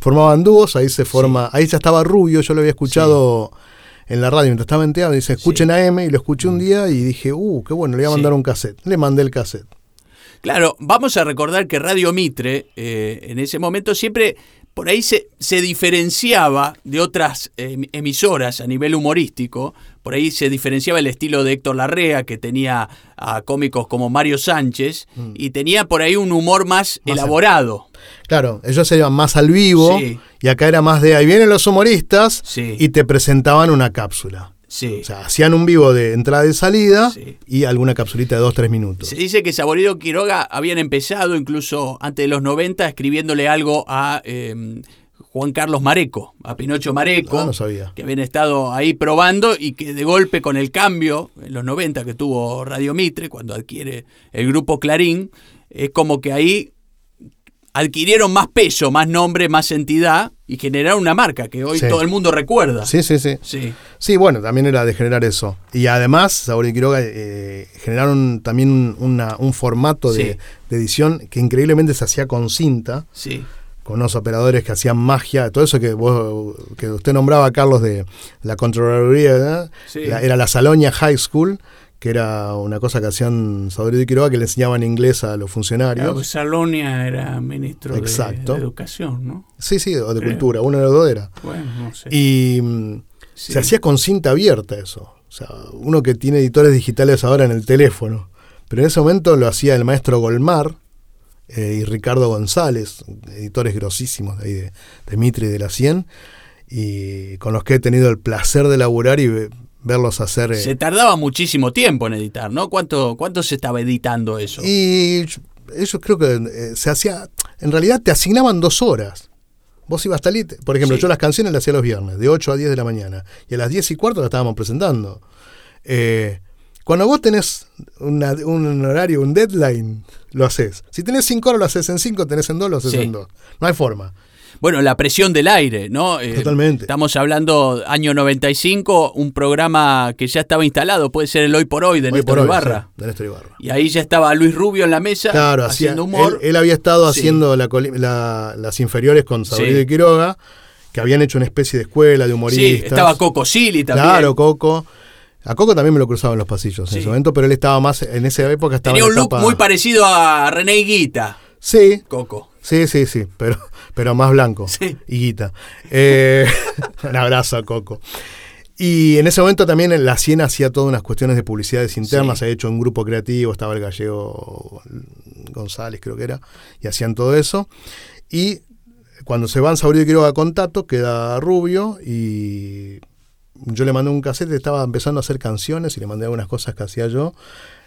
formaban dúos, ahí se forma, ahí ya estaba Rubio, yo lo había escuchado en la radio mientras estaba en teatro, dice, escuchen a M, y lo escuché un día y dije, uh, qué bueno, le voy a mandar un cassette. Le mandé el cassette. Claro, vamos a recordar que Radio Mitre eh, en ese momento siempre por ahí se, se diferenciaba de otras eh, emisoras a nivel humorístico. Por ahí se diferenciaba el estilo de Héctor Larrea, que tenía a cómicos como Mario Sánchez, y tenía por ahí un humor más, Mm. Más elaborado. Claro, ellos se iban más al vivo Sí. y acá era más de ahí vienen los humoristas Sí. y te presentaban una cápsula. Sí. O sea, hacían un vivo de entrada y salida Sí. y alguna capsulita de dos, tres minutos. Se dice que Saborido Quiroga habían empezado incluso antes de los 90 escribiéndole algo a eh, Juan Carlos Mareco, a Pinocho Mareco. Ah, no sabía. que habían estado ahí probando y que de golpe con el cambio en los 90 que tuvo Radio Mitre, cuando adquiere el grupo Clarín, es como que ahí adquirieron más peso, más nombre, más entidad y generaron una marca que hoy Sí. todo el mundo recuerda. Sí, sí, sí. Sí, Sí, bueno, también era de generar eso. Y además, Sabor y Quiroga eh, generaron también un, una- un formato de, Sí. de edición que increíblemente se hacía con cinta, sí, con unos operadores que hacían magia, todo eso que vos, que usted nombraba, Carlos, de la Contraloría, era la Salonia High School, que era una cosa que hacían Saborío y Quiroga, que le enseñaban inglés a los funcionarios. Claro, pues Salonia era ministro de-. De, Educación, ¿no? Sí, sí, o de Creo. cultura, uno de los dos era. Bueno, no sé. Y mm, Sí. se hacía con cinta abierta eso. O sea, uno que tiene editores digitales ahora en el teléfono. Pero en ese momento lo hacía el maestro Golmar eh, y Ricardo González, editores grosísimos de ahí de, de Mitre y de la Cien, y con los que he tenido el placer de laburar y ve- verlos hacer. eh, Se tardaba muchísimo tiempo en editar, ¿no? ¿Cuánto, cuánto se estaba editando eso? Y ellos creo que eh, se hacía. En realidad te asignaban dos horas. Vos ibas hasta lit- Por ejemplo, Sí. yo las canciones las hacía los viernes, de 8 a 10 de la mañana. Y a las 10 y cuarto las estábamos presentando. Eh, cuando vos tenés una- un horario, un deadline, lo haces. Si tenés 5 horas, lo haces en 5, tenés en 2, lo haces Sí. en 2. No hay forma. Bueno, la presión del aire, ¿no? Eh, Totalmente. Estamos hablando año 95, un programa que ya estaba instalado, puede ser el Hoy por Hoy de Hoy Néstor por hoy, Ibarra. sí, de Néstor Ibarra. Y ahí ya estaba Luis Rubio en la mesa Claro, hacía, haciendo humor. Él, él había estado Sí. haciendo la las inferiores con Sí. y Quiroga, que habían hecho una especie de escuela de sí, humoristas. estaba Coco Silly también. Claro, Coco. A Coco también me lo cruzaba en los pasillos Sí. en ese momento, pero él estaba más, en esa época estaba Tenía en un look etapa- muy parecido a René Guita, Sí, Coco. sí, sí, sí, pero, pero más blanco. Sí. Y guita. Eh, un abrazo a Coco. Y en ese momento también en la Siena hacía todas unas cuestiones de publicidades internas, Sí. se ha hecho un grupo creativo, estaba el gallego González, creo que era, y hacían todo eso. Y cuando se van Saurio y Quiroga con Tato, queda Rubio y yo le mandé un cassette, estaba empezando a hacer canciones y le mandé algunas cosas que hacía yo.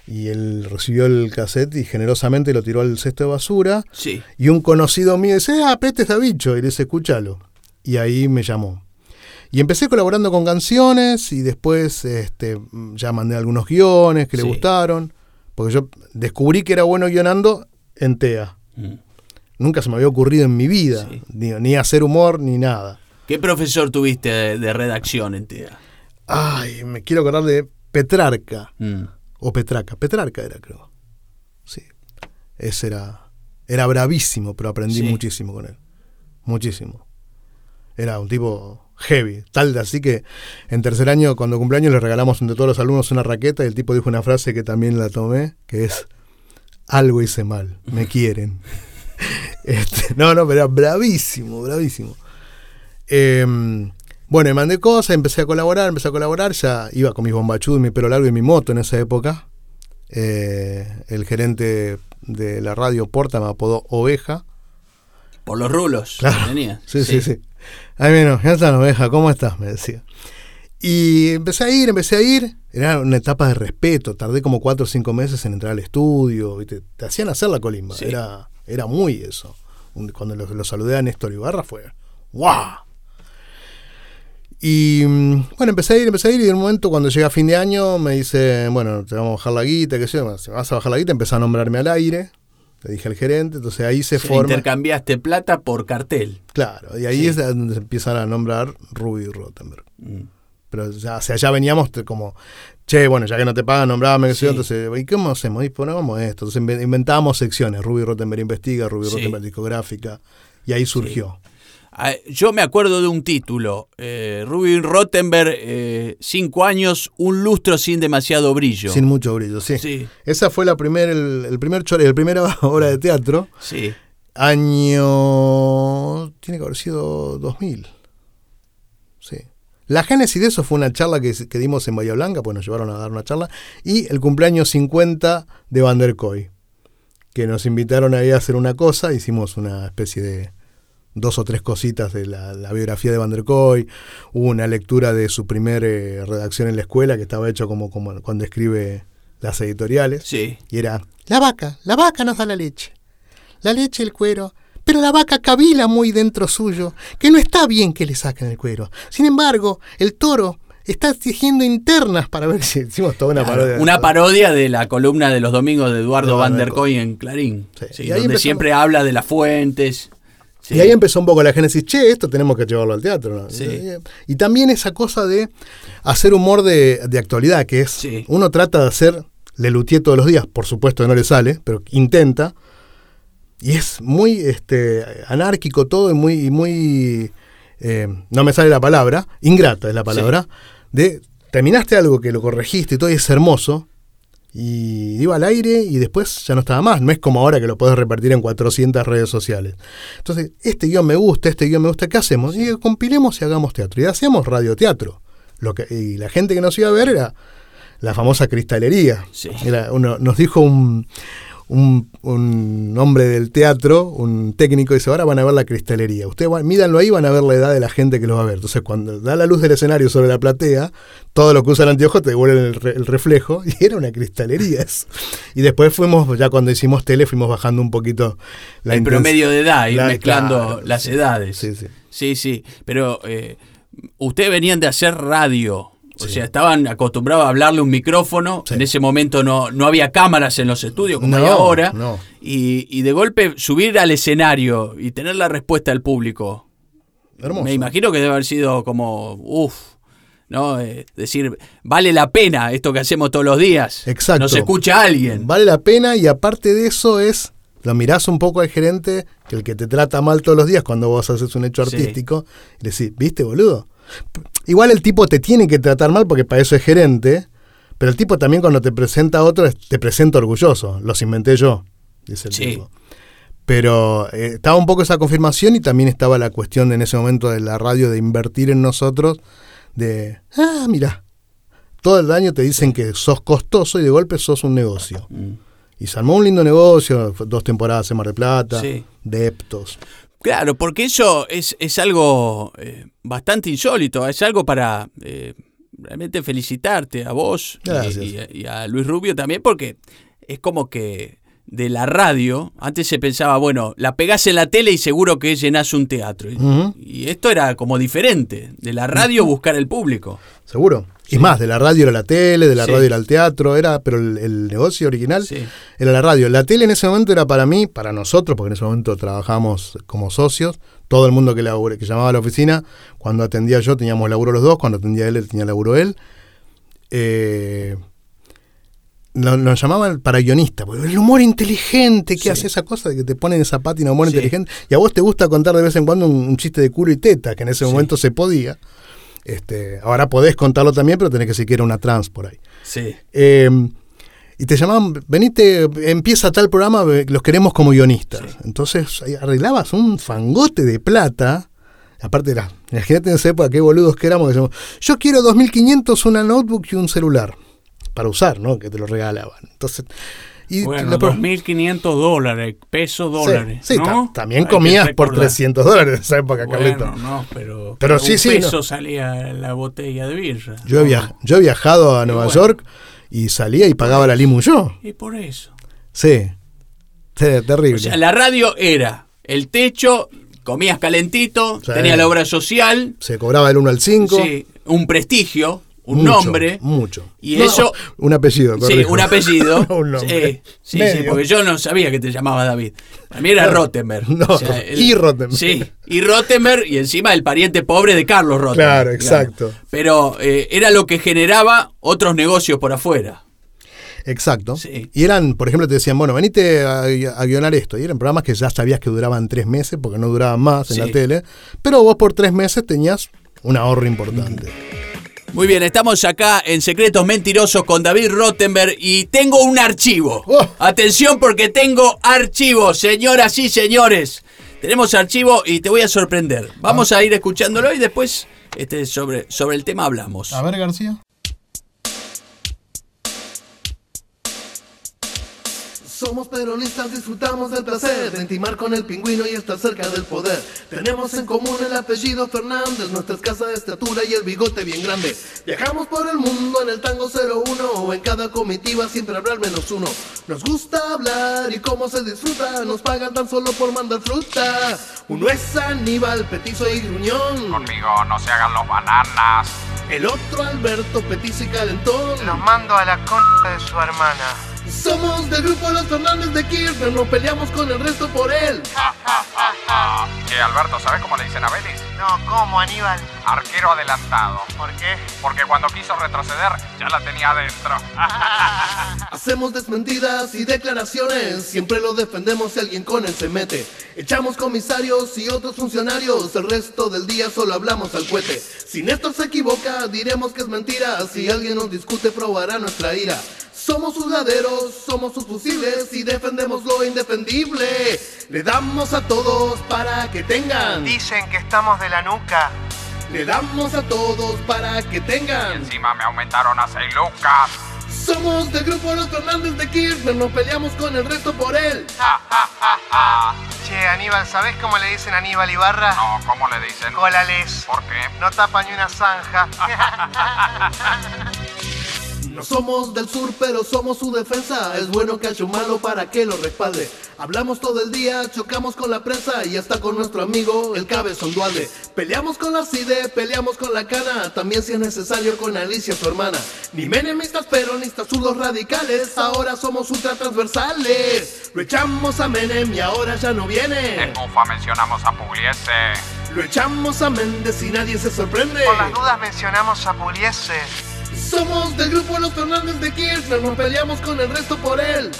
Y él recibió el cassette y generosamente lo tiró al cesto de basura. Sí. Y un conocido mío dice, ah, pero este está bicho. Y le dice, escúchalo. Y ahí me llamó. Y empecé colaborando con canciones y después este, ya mandé algunos guiones que Sí. le gustaron. Porque yo descubrí que era bueno guionando en TEA. Mm. Nunca se me había ocurrido en mi vida. Sí. Ni, ni hacer humor ni nada. ¿Qué profesor tuviste de, de redacción en TEA? Ay, me quiero acordar de Petrarca. Mm. O Petraca. Petrarca era, creo. Sí. Ese era. Era bravísimo, pero aprendí Sí. muchísimo con él. Muchísimo. Era un tipo heavy. Tal de así que en tercer año, cuando cumpleaños, le regalamos entre todos los alumnos una raqueta y el tipo dijo una frase que también la tomé, que es algo hice mal, me quieren. Este, no, no, pero era bravísimo, bravísimo. Em, bueno, me mandé cosas, empecé a colaborar, empecé a colaborar, ya iba con mis bombachudos, mi pelo largo y mi moto en esa época. Eh, el gerente de la radio Porta me apodó Oveja. Por los rulos Claro. que tenía. Sí, sí, sí. Ay, menos, ya está, Oveja, ¿cómo estás? Me decía. Y empecé a ir, empecé a ir. Era una etapa de respeto. Tardé como cuatro o cinco meses en entrar al estudio. ¿viste? Te hacían hacer la colimba. Sí. Era, era muy eso. Cuando lo, lo saludé a Néstor Ibarra fue ¡guau! Y mm, bueno, empecé a ir, empecé a ir. Y en un momento, cuando llega a fin de año, me dice: Bueno, te vamos a bajar la guita, qué sé yo. Si vas a bajar la guita, empecé a nombrarme al aire. Le dije al gerente. Entonces ahí se Sí, forma. Intercambiaste plata por cartel. Claro, y ahí Sí. es donde se empiezan a nombrar Ruby y Rottenberg. Mm. Pero ya, o sea, ya veníamos como, che, bueno, ya que no te pagan, nombrame, qué sé yo, Sí. entonces, ¿y cómo hacemos? Y ponemos esto. Entonces inve- inventábamos secciones, Ruby Rottenberg investiga, Ruby Sí. Rottenberg discográfica, y ahí surgió. Ah, Yo me acuerdo de un título, eh, Rubin Rottenberg, eh, cinco años, un lustro sin demasiado brillo. Sin mucho brillo, sí. Sí, Esa fue la primer, el, el primer chore, la primera obra de teatro, sí. año... tiene que haber sido 2000. Sí. La génesis de eso fue una charla que, que dimos en Bahía Blanca, pues nos llevaron a dar una charla, y el cumpleaños 50 de Van der Koy, que nos invitaron ahí a hacer una cosa, hicimos una especie de dos o tres cositas de la, la biografía de Van der Koy, hubo una lectura de su primer eh, redacción en la escuela, que estaba hecho como, como cuando escribe las editoriales, Sí. y era, la vaca, la vaca nos da la leche, la leche el cuero, pero la vaca cavila muy dentro suyo, que no está bien que le saquen el cuero. Sin embargo, el toro está tejiendo internas para ver si hicimos toda una Claro, parodia. una parodia de la columna de los domingos de Eduardo Van der Koy en Clarín, Sí. Donde empezamos- siempre habla de las fuentes. Sí. Y ahí empezó un poco la génesis, che, esto tenemos que llevarlo al teatro. ¿no? Sí. Y también esa cosa de hacer humor de, de actualidad, que es, Sí. uno trata de hacer Lelutier todos los días, por supuesto que no le sale, pero intenta. Y es muy este, anárquico todo y muy, y muy eh, no me sale la palabra, ingrata es la palabra, de terminaste algo que lo corregiste y todo y es hermoso, y iba al aire y después ya no estaba más. No es como ahora que lo puedes repartir en 400 redes sociales. Entonces, este guion me gusta, este guion me gusta, ¿qué hacemos? Y compilemos y hagamos teatro. Y hacíamos radioteatro. Lo que, y la gente que nos iba a ver era la famosa cristalería. Sí. Era uno, nos dijo un, un, un hombre del teatro, un técnico, dice, ahora van a ver la cristalería. Ustedes van- mídanlo ahí, van a ver la edad de la gente que lo va a ver. Entonces, cuando da la luz del escenario sobre la platea, todo lo que usa el anteojo te devuelven el, re- el reflejo, y era una cristalería eso. Y después fuimos, ya cuando hicimos tele, fuimos bajando un poquito la el promedio de edad, ir la- mezclando claro, las sí, edades. Sí, sí. Sí, sí, pero eh, ustedes venían de hacer radio. O Sí. sea, estaban acostumbrados a hablarle un micrófono. Sí. En ese momento no, no había cámaras en los estudios como No, hay ahora. no. Y, y de golpe subir al escenario y tener la respuesta del público. Hermoso. Me imagino que debe haber sido como, uff, ¿no? Eh, decir, vale la pena esto que hacemos todos los días. Exacto. Nos escucha alguien. Vale la pena y aparte de eso es, lo mirás un poco al gerente, que el que te trata mal todos los días cuando vos haces un hecho Sí. artístico, y decís, ¿viste, boludo? Igual el tipo te tiene que tratar mal porque para eso es gerente, pero el tipo también cuando te presenta a otro, te presenta orgulloso. Los inventé yo, dice el Sí. tipo. Pero eh, estaba un poco esa confirmación y también estaba la cuestión de, en ese momento de la radio de invertir en nosotros, de, ah, mira, todo el año te dicen que sos costoso y de golpe sos un negocio. Mm. Y se armó un lindo negocio, dos temporadas en Mar del Plata, Sí. Deptos. Claro, porque eso es, es algo eh, bastante insólito, es algo para eh, realmente felicitarte a vos y- a Luis Rubio también, porque es como que de la radio, antes se pensaba, bueno, la pegás en la tele y seguro que llenás un teatro. Y, esto era como diferente, de la radio buscar el público. Seguro. Y más, de la radio era la tele, de la Sí. radio era el teatro, era, pero el, el negocio original Sí. era la radio. La tele en ese momento era para mí, para nosotros, porque en ese momento trabajábamos como socios, todo el mundo que, labure- que llamaba a la oficina, cuando atendía yo teníamos laburo los dos, cuando atendía él, él tenía laburo él. Eh, nos llamaban para guionista, porque el humor inteligente, ¿qué Sí. hace esa cosa de que te ponen esa pátina humor Sí. inteligente? Y a vos te gusta contar de vez en cuando un, un chiste de culo y teta, que en ese Sí. momento se podía. Este, ahora podés contarlo también, pero tenés que decir que era una trans por ahí. Sí. Eh, y te llamaban, venite, empieza tal programa, los queremos como guionistas. Entonces arreglabas un fangote de plata. Aparte era, imagínate en esa época qué boludos que éramos. que decíamos, yo quiero 2500, una notebook y un celular. Para usar, ¿no? Que te lo regalaban. Entonces, y Bueno, lo- 2.500 dólares, pesos dólares. Sí, sí, también Hay comías por recordar. 300 dólares en esa época, Carlito. Bueno, no, pero, Pero sí, un sí, peso no. salía la botella de birra. Yo he, via- yo he viajado a Nueva bueno. York y salía y pagaba la limu yo. Y por eso. Sí. Sí, terrible. O sea, la radio era el techo, comías calentito, Sí. tenía la obra social, Se cobraba el 1 al 5. sí, un prestigio, un Mucho, nombre. Mucho. Y eso- Un apellido, Sí, corrijo. un apellido. un nombre. Sí, sí, sí, porque yo no sabía que te llamabas David. A mí era No, Rottenberg. no, y Rottenberg. Sí, y Rottenberg y encima el pariente pobre de Carlos Rottenberg. Claro, exacto. Pero eh, era lo que generaba otros negocios por afuera. Exacto. Sí. Y eran, por ejemplo, te decían, bueno, venite a, a guionar esto. Y eran programas que ya sabías que duraban tres meses, porque no duraban más en Sí. la tele. Pero vos por tres meses tenías un ahorro importante. Muy bien, estamos acá en Secretos Mentirosos con David Rottenberg y tengo un archivo. Oh. Atención porque tengo archivo, señoras y señores. Tenemos archivo y te voy a sorprender. Vamos a ir escuchándolo y después este, sobre, sobre el tema hablamos. ver, García. Somos peronistas, disfrutamos del placer de intimar con el pingüino y estar cerca del poder. Tenemos en común el apellido Fernández, nuestra escasa estatura y el bigote bien grande. Viajamos por el mundo en el tango 01 o en cada comitiva siempre habrá al menos uno. Nos gusta hablar y cómo se disfruta, nos pagan tan solo por mandar fruta. Uno es Aníbal, petizo y gruñón. Conmigo no se hagan los bananas. El otro Alberto, petizo y calentón. Los mando a la concha de su hermana. Somos del grupo Los Fernández de Kirchner, no peleamos con el resto por él. Che, Alberto, ¿sabes cómo le dicen a Vélez? No, ¿cómo, Aníbal? Arquero adelantado. ¿Por qué? Porque cuando quiso retroceder, ya la tenía adentro. Hacemos desmentidas y declaraciones, siempre lo defendemos si alguien con él se mete. Echamos comisarios y otros funcionarios, el resto del día solo hablamos al cohete. Si Néstor se equivoca, diremos que es mentira, si alguien nos discute probará nuestra ira. Somos sus laderos, somos sus fusiles y defendemos lo indefendible. Le damos a todos para que tengan. Dicen que estamos de la nuca. Le damos a todos para que tengan. Encima me aumentaron a 6 lucas. Somos del grupo Los Fernández de Kirchner, nos peleamos con el resto por él. Che, Aníbal, ¿sabés cómo le dicen a Aníbal Ibarra? No, ¿cómo le dicen? Colales. ¿Por qué? No tapa ni una zanja. No somos del sur, pero somos su defensa. Es bueno que haya un malo para que lo respalde. Hablamos todo el día, chocamos con la prensa y hasta con nuestro amigo el cabezón dualde. Peleamos con la CIDE, peleamos con la cana, también si es necesario con Alicia su hermana. Ni menemistas, peronistas, zurdos radicales, ahora somos ultra transversales. Lo echamos a Menem y ahora ya no En viene. Mufa mencionamos a Pugliese. Lo echamos a Méndez y nadie se sorprende. Por las dudas mencionamos a Puliese. Somos del grupo Los Fernández de Kirchner, nos peleamos con el resto por él.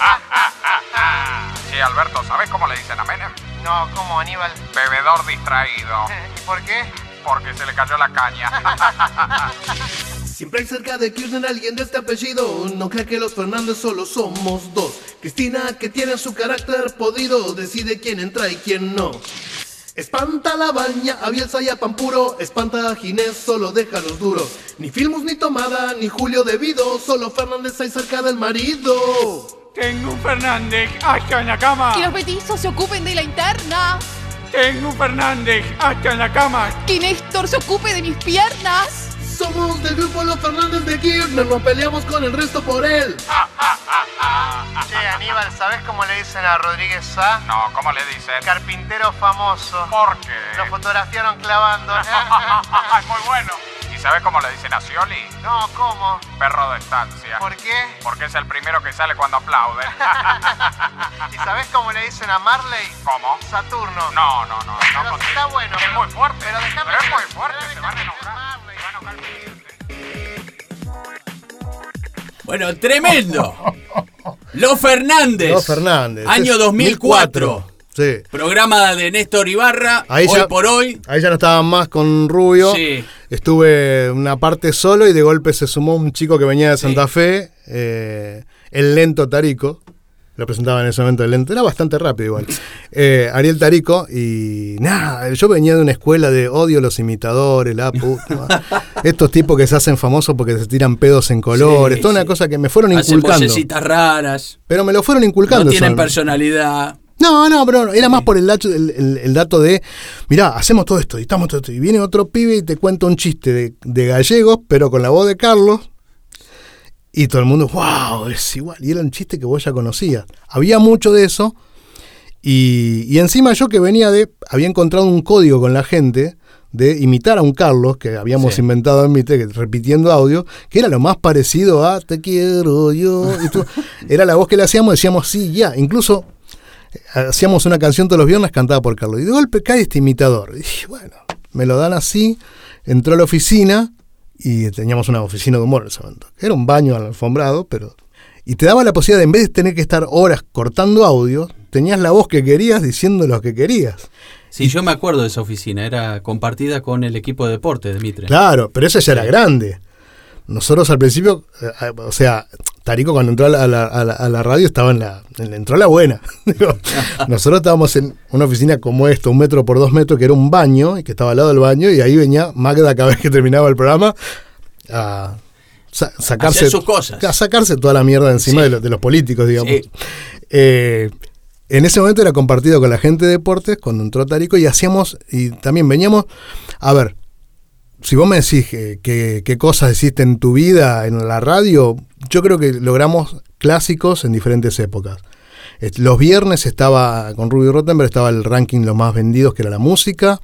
Sí, Alberto, ¿sabes cómo le dicen a Menem? No, ¿cómo, Aníbal? Bebedor distraído. ¿Y por qué? Porque se le cayó la caña. Siempre hay cerca de Kirchner alguien de este apellido. No crea que los Fernández solo somos dos. Cristina, que tiene su carácter podrido, decide quién entra y quién no. Espanta a la baña, a Bielsa y a Pampuro. Espanta a Ginés, solo deja los duros. Ni Filmus ni Tomada, ni Julio Devido. Solo Fernández hay cerca del marido. Tengo un Fernández hasta en la cama. Que los petizos se ocupen de la interna. Tengo un Fernández hasta en la cama. Que Néstor se ocupe de mis piernas. Somos del grupo Los Fernández de Kirchner, nos peleamos con el resto por él. Che, Aníbal, ¿sabés cómo le dicen a Rodríguez Sá? No, ¿cómo le dicen? Carpintero famoso. ¿Por qué? Lo fotografiaron clavando. Ay, muy bueno. ¿Y sabes cómo le dicen a Scioli? No, ¿cómo? Perro de estancia. ¿Por qué? Porque es el primero que sale cuando aplaude. ¿Y sabés cómo le dicen a Marley? ¿Cómo? Saturno. No, no, no. Pero no está bueno. Es muy fuerte. Pero déjame es que- muy fuerte. pero Se van a enojar. Bueno, tremendo. Los Fernández. Los Fernández. Año Es 2004. Sí. Programa de Néstor Ibarra. Ahí hoy ya- por hoy. Ahí ya no estaba más con Rubio. Sí. Estuve una parte solo y de golpe se sumó un chico que venía de Santa Fe, eh, el lento Tarico. Lo presentaba en ese momento el lento. Era bastante rápido igual. Eh, Ariel Tarico. Y nada, yo venía de una escuela de odio los imitadores, la puta. Estos tipos que se hacen famosos porque se tiran pedos en colores. Sí, toda una cosa que me fueron Hacen inculcando. vocecitas raras. Pero me lo fueron inculcando. No tienen personalidad. No, no, pero era más por el dato, el, el- el dato de, mirá, hacemos todo esto, editamos todo esto, y viene otro pibe y te cuenta un chiste de, de gallegos, pero con la voz de Carlos, y todo el mundo, wow, es igual, y era un chiste que vos ya conocías. Había mucho de eso, y, y encima yo que venía de, había encontrado un código con la gente de imitar a un Carlos que habíamos Sí. inventado en mi te- repitiendo audio, que era lo más parecido a Te quiero yo. y tú- era la voz que le hacíamos, decíamos sí, ya. Incluso eh, hacíamos una canción todos los viernes cantada por Carlos. Y de golpe cae este imitador. Y dije, bueno, me lo dan así. Entró a la oficina y teníamos una oficina de humor en ese momento. Era un baño alfombrado, pero. Y te daba la posibilidad de, en vez de tener que estar horas cortando audio, tenías la voz que querías diciendo lo que querías. Sí, yo me acuerdo de esa oficina, era compartida con el equipo de deporte de Mitre. Claro, pero eso ya era grande. Nosotros al principio, eh, o sea, Tarico cuando entró a la, a la- a la- a la radio estaba en la, en- entró a la buena. Digo, Nosotros estábamos en una oficina como esta, un metro por dos metros, que era un baño, y que estaba al lado del baño, y ahí venía Magda cada vez que terminaba el programa a sa- sacarse, Hacer sus cosas. a sacarse toda la mierda encima Sí. de, los, de los políticos, digamos. Sí. Eh, en ese momento era compartido con la gente de deportes cuando entró Tarico y hacíamos, y también veníamos, a ver, si vos me decís qué cosas hiciste en tu vida en la radio, yo creo que logramos clásicos en diferentes épocas. Los viernes estaba con Ruby Rottenberg, estaba el ranking los más vendidos, que era la música.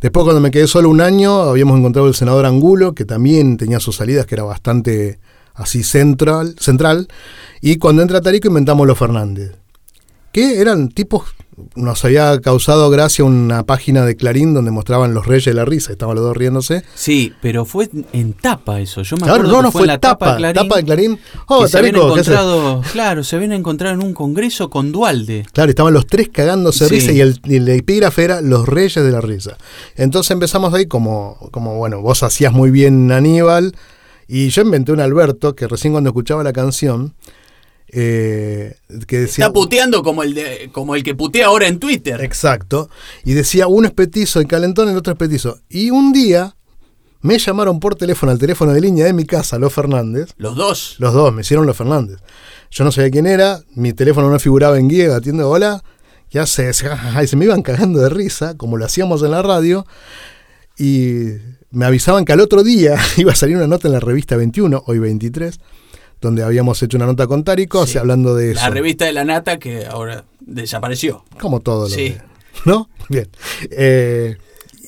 Después, cuando me quedé solo un año, habíamos encontrado el senador Angulo, que también tenía sus salidas, que era bastante así central. central. Y cuando entra Tarico, inventamos los Fernández. Que eran tipos, nos había causado gracia una página de Clarín donde mostraban los reyes de la risa, estaban los dos riéndose. Sí, pero fue en tapa eso. Yo me Claro, acuerdo no, que no, fue, fue en la tapa, tapa, de Clarín. tapa de Clarín. Oh, que se habían encontrado, claro, se habían encontrado en un congreso con Dualde. Claro, estaban los tres cagándose de Sí. risa y el, y el epígrafe era los reyes de la risa. Entonces empezamos ahí como, como, bueno, vos hacías muy bien Aníbal y yo inventé un Alberto que recién cuando escuchaba la canción eh, que decía... Está puteando como el, de, como el que putea ahora en Twitter. Exacto. Y decía, uno es petizo y calentón, el otro es petizo. Y un día me llamaron por teléfono al teléfono de línea de mi casa, los Fernández. Los dos. Los dos, me hicieron los Fernández. Yo no sabía quién era, mi teléfono no figuraba en guía, atiendo, hola. Ya se, se, y se me iban cagando de risa, como lo hacíamos en la radio. Y me avisaban que al otro día iba a salir una nota en la revista 21, hoy 23, donde habíamos hecho una nota con Tárico, Sí. hablando de eso. La revista de la nata que ahora desapareció. Como todo lo Sí. de- ¿No? Bien. Eh,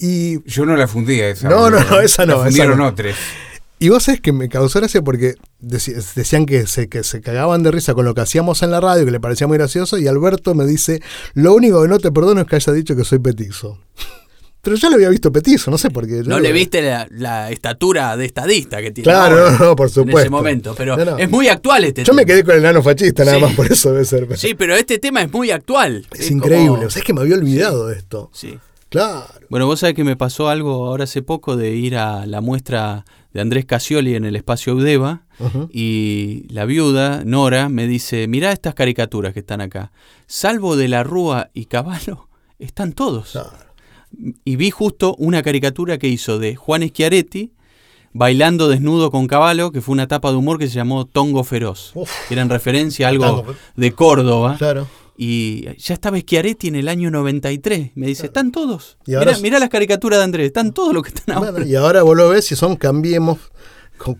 y Yo no la fundía esa. No, no, no, esa no, La fundieron no. otros. Y vos sabés que me causó gracia porque decían que se, que se cagaban de risa con lo que hacíamos en la radio, que le parecía muy gracioso, y Alberto me dice, lo único que no te perdono es que haya dicho que soy petizo. Pero yo le había visto petizo, no sé por qué. No le viste la, la estatura de estadista que tiene. Claro, ahora, no, no, por En supuesto. ese momento. Pero No, no. es muy actual este Yo tema. me quedé con el nano fascista, nada Sí. más por eso debe ser. Sí, pero este tema es muy actual. es increíble. como- O sea, es que me había olvidado de esto. Sí. Claro. Bueno, vos sabés que me pasó algo ahora hace poco de ir a la muestra de Andrés Casioli en el espacio Eudeva Ujú. y la viuda, Nora, me dice, mirá estas caricaturas que están acá. Salvo de la Rúa y Caballo, están todos. Claro. Y vi justo una caricatura que hizo de Juan Schiaretti bailando desnudo con Caballo, que fue una etapa de humor que se llamó Tongo Feroz. Uf. que era en referencia a algo de Córdoba. Claro. Y ya estaba Schiaretti en el año 93. Me dice, están todos. Y Mirá, las caricaturas de Andrés, están todos los que están ahora. Bueno, y ahora vos lo ves y son cambiemos,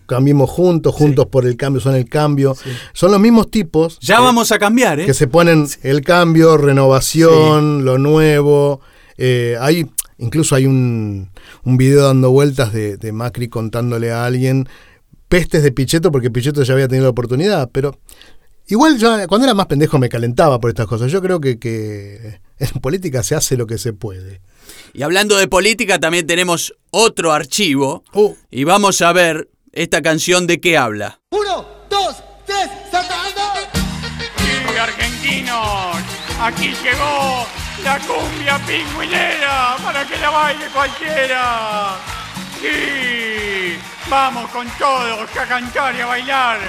cambiemos juntos, juntos por el cambio, son el cambio. Son los mismos tipos Ya vamos a cambiar, ¿eh? que se ponen el cambio, renovación, lo nuevo. Eh, hay, incluso hay un, un video dando vueltas de, de Macri contándole a alguien pestes de Pichetto, porque Pichetto ya había tenido la oportunidad, pero igual yo cuando era más pendejo me calentaba por estas cosas. Yo creo que, que en política se hace lo que se puede. Y hablando de política, también tenemos otro archivo. Oh. Y vamos a ver esta canción de qué habla. Uno, dos, tres, saltando. Sí, argentinos, aquí llegó la cumbia pingüinera para que la baile cualquiera. Sí, vamos con todos a cantar y a bailar.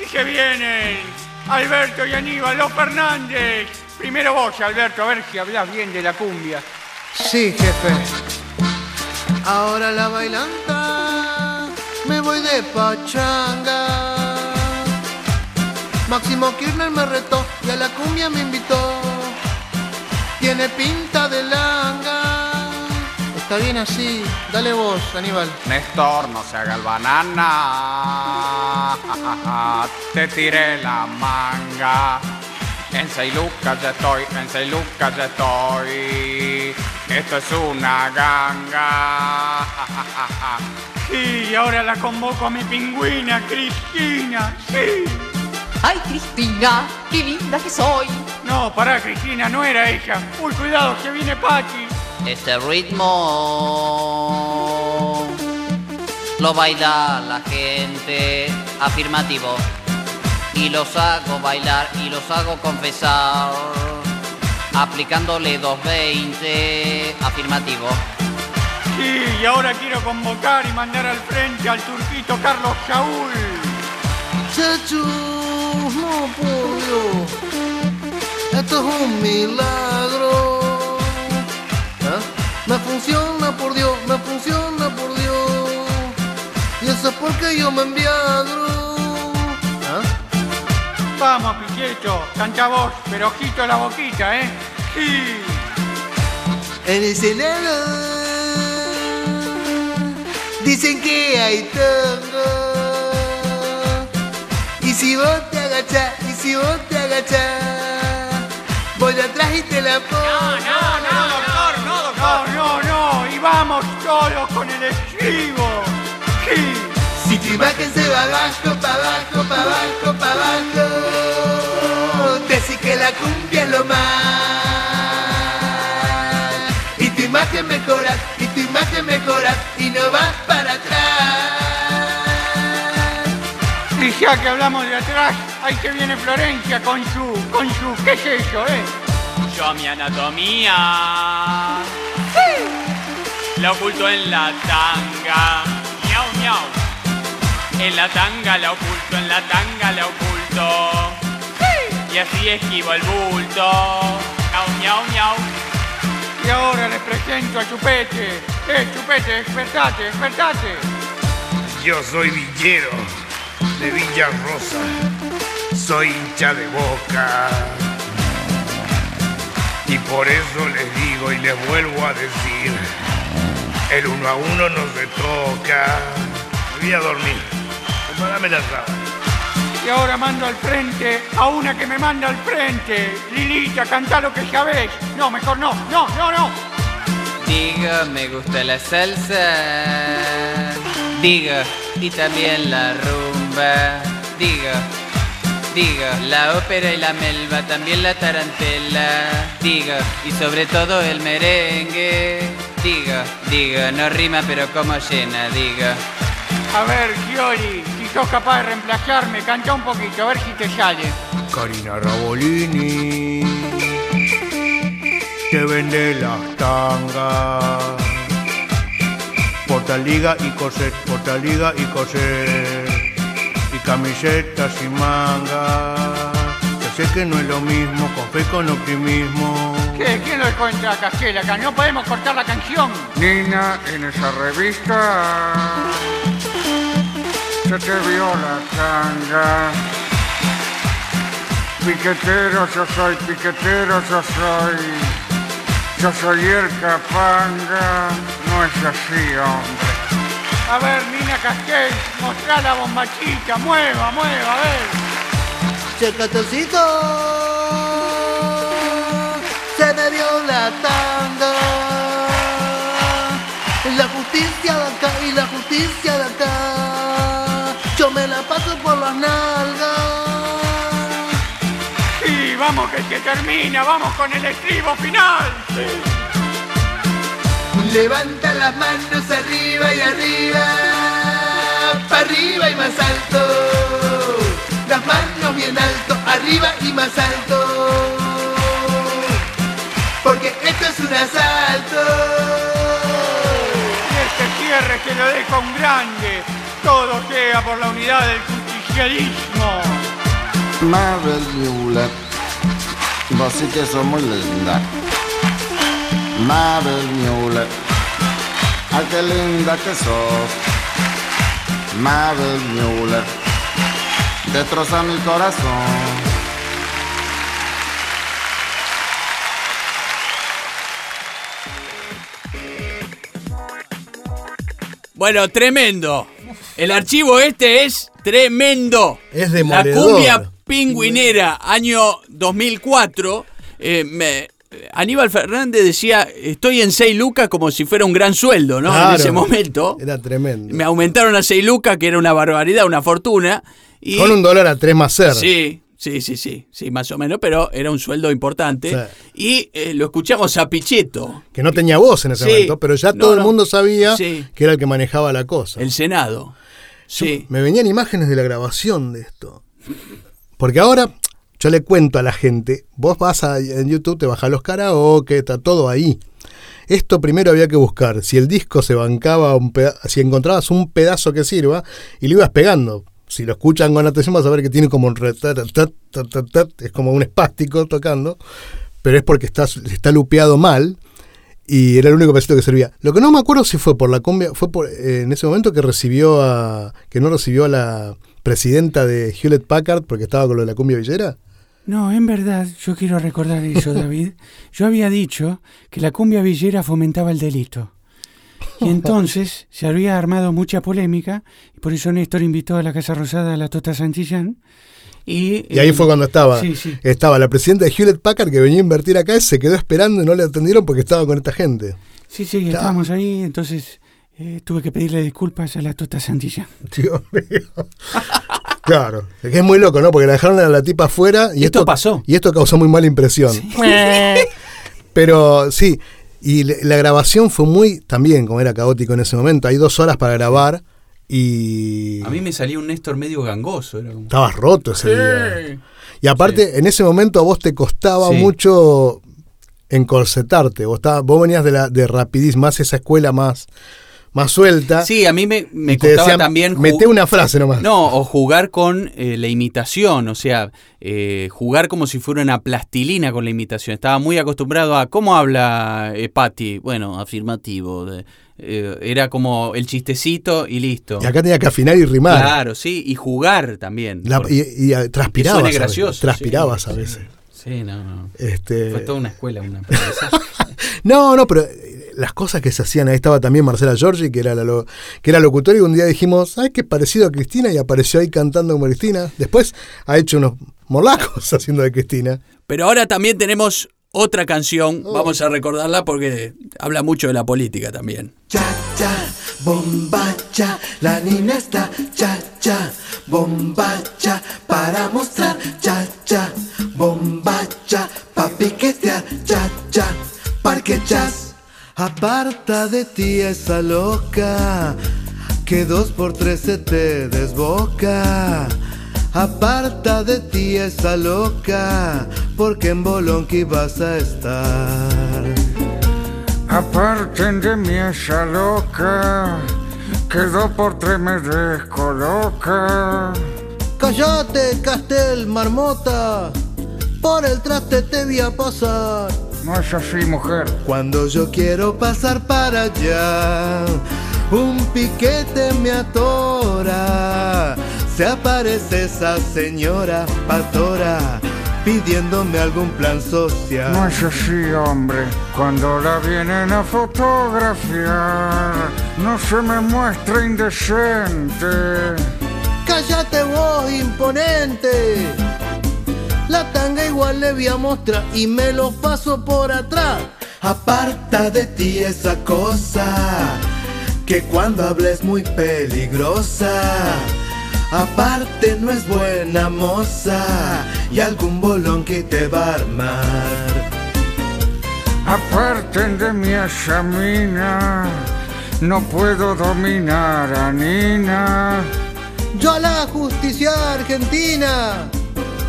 Y se vienen Alberto y Aníbal, los Fernández. Primero vos, Alberto, a ver si hablas bien de la cumbia. Sí, jefe. Ahora la bailanta, me voy de pachanga. Máximo Kirchner me retó y a la cumbia me invitó. Tiene pinta de langa. Está bien así, dale vos, Aníbal. Néstor, no se haga el banana. Te tiré la manga. En seis lucas ya estoy, en seis lucas ya estoy. Esto es una ganga. Sí, ahora la convoco a mi pingüina, Cristina. Sí. Ay, Cristina, qué linda que soy. No, pará, Cristina, no era ella. Uy, cuidado, que viene Pachi. Este ritmo lo baila la gente afirmativo y los hago bailar y los hago confesar aplicándole 220 afirmativo. Sí, y ahora quiero convocar y mandar al frente al turquito Carlos Saúl. Chacho, no. Esto es un milagro. ¿Ah? Me funciona por Dios, me funciona por Dios. Y eso es porque yo me enviadro. ¿Ah? Vamos, Pichetto, canta vos, pero ojito la boquita, ¿eh? En el Senado dicen que hay tango. Y si vos te agachás, y si vos te agachás, voy atrás y te la pongo. No, doctor, no, doctor. No, no, no, y vamos todos con el estribo. Sí. Si tu imagen se va abajo, pa' abajo, pa' abajo, pa' abajo, decís que la cumbia es lo más. Y tu imagen mejora, y tu imagen mejora, y no vas para atrás. Y ya que hablamos de atrás, ahí que viene Florencia con su, con su, ¿qué es eso, eh? Yo mi anatomía la oculto en la tanga. Miau, miau. En la tanga la oculto, en la tanga la oculto. y así esquivo el bulto. Miau, miau, miau. Y ahora les presento a Chupete. Eh, Chupete, despertate, despertate. Yo soy villero de Villa Rosa. Soy hincha de boca. Y por eso les digo y les vuelvo a decir, el uno a uno no se toca. Me voy a dormir. Dame la sábana. Y ahora mando al frente a una que me manda al frente. Lilita, canta lo que sabés. No, mejor no, no, no, no. Diga, me gusta la salsa. Diga, y también la rumba. Diga, diga, la ópera y la melva, también la tarantela. Diga, y sobre todo el merengue. Diga, diga, no rima pero como llena, diga. A ver, Giori, si sos capaz de reemplazarme, canta un poquito, a ver si te sale. Karina Rabolini te vende las tangas. Portaliga y coset, portaliga y coset. Camisetas y manga. Ya sé que no es lo mismo, con fe con optimismo. ¿Qué? ¿Quién lo dejó entrar a Casquela acá? No podemos cortar la canción. Nina, en esa revista se te vio la tanga. Piquetero yo soy, piquetero yo soy. Yo soy el capanga, no es así, hombre. A ver, Nina Casquel, mostrá la bombachita, mueva, mueva, a ver. Chacatocito, se me vio la tanga. La justicia de acá y la justicia de acá. Yo me la paso por las nalgas. Sí, vamos que se termina, vamos con el estribo final. Levanta las manos arriba y arriba, para arriba y más alto. Las manos bien alto, arriba y más alto. Porque esto es un asalto. Y este cierre que lo deja un grande. Todo sea por la unidad del justicialismo. Mabel vos sí que sos muy linda. Mabel Mulet, ay qué linda que sos. Mabel Mulet, destroza mi corazón. Bueno, tremendo. El archivo este es tremendo. Es La demoledor. cumbia pingüinera, año 2004. eh, me- Aníbal Fernández decía, estoy en 6 lucas como si fuera un gran sueldo, ¿no? Claro, en ese momento. Era tremendo. Me aumentaron a 6 lucas, que era una barbaridad, una fortuna. Y, Con un dólar a tres más ser. Sí, sí, sí, sí, sí, más o menos, pero era un sueldo importante. Sí. Y eh, lo escuchamos a Pichetto, Que no tenía voz en ese Sí. momento, pero ya No, todo el mundo sabía Sí. que era el que manejaba la cosa. el Senado. Sí. Me venían imágenes de la grabación de esto. Porque ahora yo le cuento a la gente, vos vas a, en YouTube, te bajas los karaoke, está todo ahí. Esto primero había que buscar, si el disco se bancaba, un si encontrabas un pedazo que sirva y lo ibas pegando. Si lo escuchan con atención vas a ver que tiene como un es como un espástico tocando, pero es porque está, está lupeado mal y era el único pedacito que servía. Lo que no me acuerdo si fue por la cumbia, fue por, eh, en ese momento que recibió a, que no recibió a la presidenta de Hewlett Packard porque estaba con lo de la cumbia villera. No, en verdad, yo quiero recordar eso, David. Yo había dicho que la cumbia villera fomentaba el delito. Y entonces se había armado mucha polémica, y por eso Néstor invitó a la Casa Rosada a la Tota Santillán. Y, Y ahí eh, fue cuando estaba, Sí, sí. estaba la presidenta de Hewlett Packard que venía a invertir acá y se quedó esperando y no le atendieron porque estaba con esta gente. Sí, sí, estábamos ahí, entonces eh, tuve que pedirle disculpas a la Tota Santillán. Dios mío. Claro, es que es muy loco, ¿no? Porque la dejaron a la tipa afuera y esto, pasó. Y esto causó muy mala impresión. Pero sí, y la grabación fue muy, también como era caótico en ese momento, hay dos horas para grabar y A mí me salía un Néstor medio gangoso. Era como... estabas roto ese día. Y aparte, en ese momento a vos te costaba Sí. mucho encorsetarte. Vos, estaba- vos venías de, la, de rapidez, más esa escuela más, más suelta. Sí, a mí me, me costaba decían, también... Mete una frase nomás. No, o jugar con eh, la imitación, o sea, eh, jugar como si fuera una plastilina con la imitación. Estaba muy acostumbrado a cómo habla eh, Patty. Bueno, afirmativo. de- eh, era como el chistecito y listo. Y acá tenía que afinar y rimar. Claro, sí, y jugar también. La- y, y, transpirabas. suene a veces, gracioso, Transpirabas sí, a veces. Sí, no, no. Este, Fue toda una escuela, una. No, no, pero las cosas que se hacían, ahí estaba también Marcela Giorgi, que era la lo- que era locutora, y un día dijimos, ay, qué parecido a Cristina, y apareció ahí cantando como Cristina. Después ha hecho unos morlacos haciendo de Cristina. Pero ahora también tenemos otra canción, vamos a recordarla porque habla mucho de la política también. Cha, bombacha, la nina está cha, cha, bombacha, para mostrar cha, cha, bombacha, pa' piquetear cha, cha, parque chas. Aparta de ti esa loca, que dos por tres se te desboca. Aparta de ti esa loca, porque en Bolonqui vas a estar. Aparten de mí esa loca, que dos por tres me descoloca. Cállate, Castel, marmota. Por el traste te voy a pasar. No es así, mujer. Cuando yo quiero pasar para allá, un piquete me atora. Se aparece esa señora patora pidiéndome algún plan social. No es así, hombre. Cuando la vienen a fotografiar, no se me muestra indecente. Cállate vos, imponente. La tanga igual le voy a mostrar y me lo paso por atrás. Aparta de ti esa cosa que cuando hables muy peligrosa. Aparte no es buena moza y algún bolón que te va a armar. Aparten de mí esa mina. No puedo dominar a Nina. Yo a la justicia argentina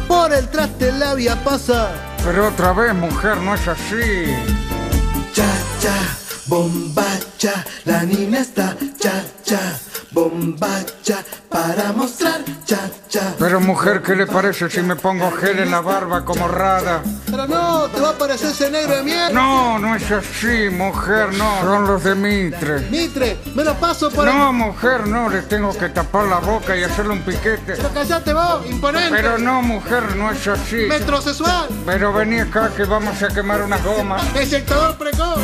por el traste la voy a pasar. Pero otra vez, mujer, no es así. Cha, cha, bombacha, la nina está cha, cha, bombacha, para mostrar cha, cha. Pero mujer, ¿qué le parece si me pongo gel en la barba como rada? Pero no, te va a parecer ese negro de mierda. No, no es así, mujer, no. Son los de Mitre. Mitre, me lo paso por No, mujer, no, le tengo que tapar la boca y hacerle un piquete. Pero callate vos, imponente. Pero no, mujer, no es así. Metrosexual. Pero vení acá que vamos a quemar unas gomas. Eyectador precoz.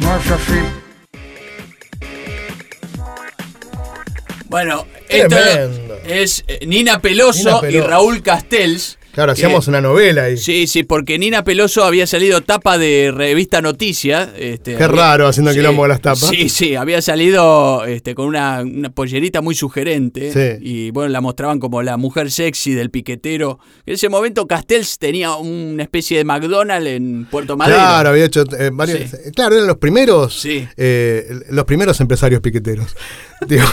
No es así. Bueno, esto Tremendo. es eh, Nina Peloso, Nina Peloso. y Raúl Castells. Claro, que- hacíamos una novela ahí. Sí, sí, porque Nina Peloso había salido tapa de revista Noticias. Este, Qué había- raro haciendo quilombo con las tapas. Sí, sí, había salido este, con una, una pollerita muy sugerente. Sí. Y bueno, la mostraban como la mujer sexy del piquetero. En ese momento Castells tenía una especie de McDonald's en Puerto Madero. Claro, había hecho eh, varios. Sí. eh, Claro, eran los primeros. Sí. eh, los primeros empresarios piqueteros. Digo,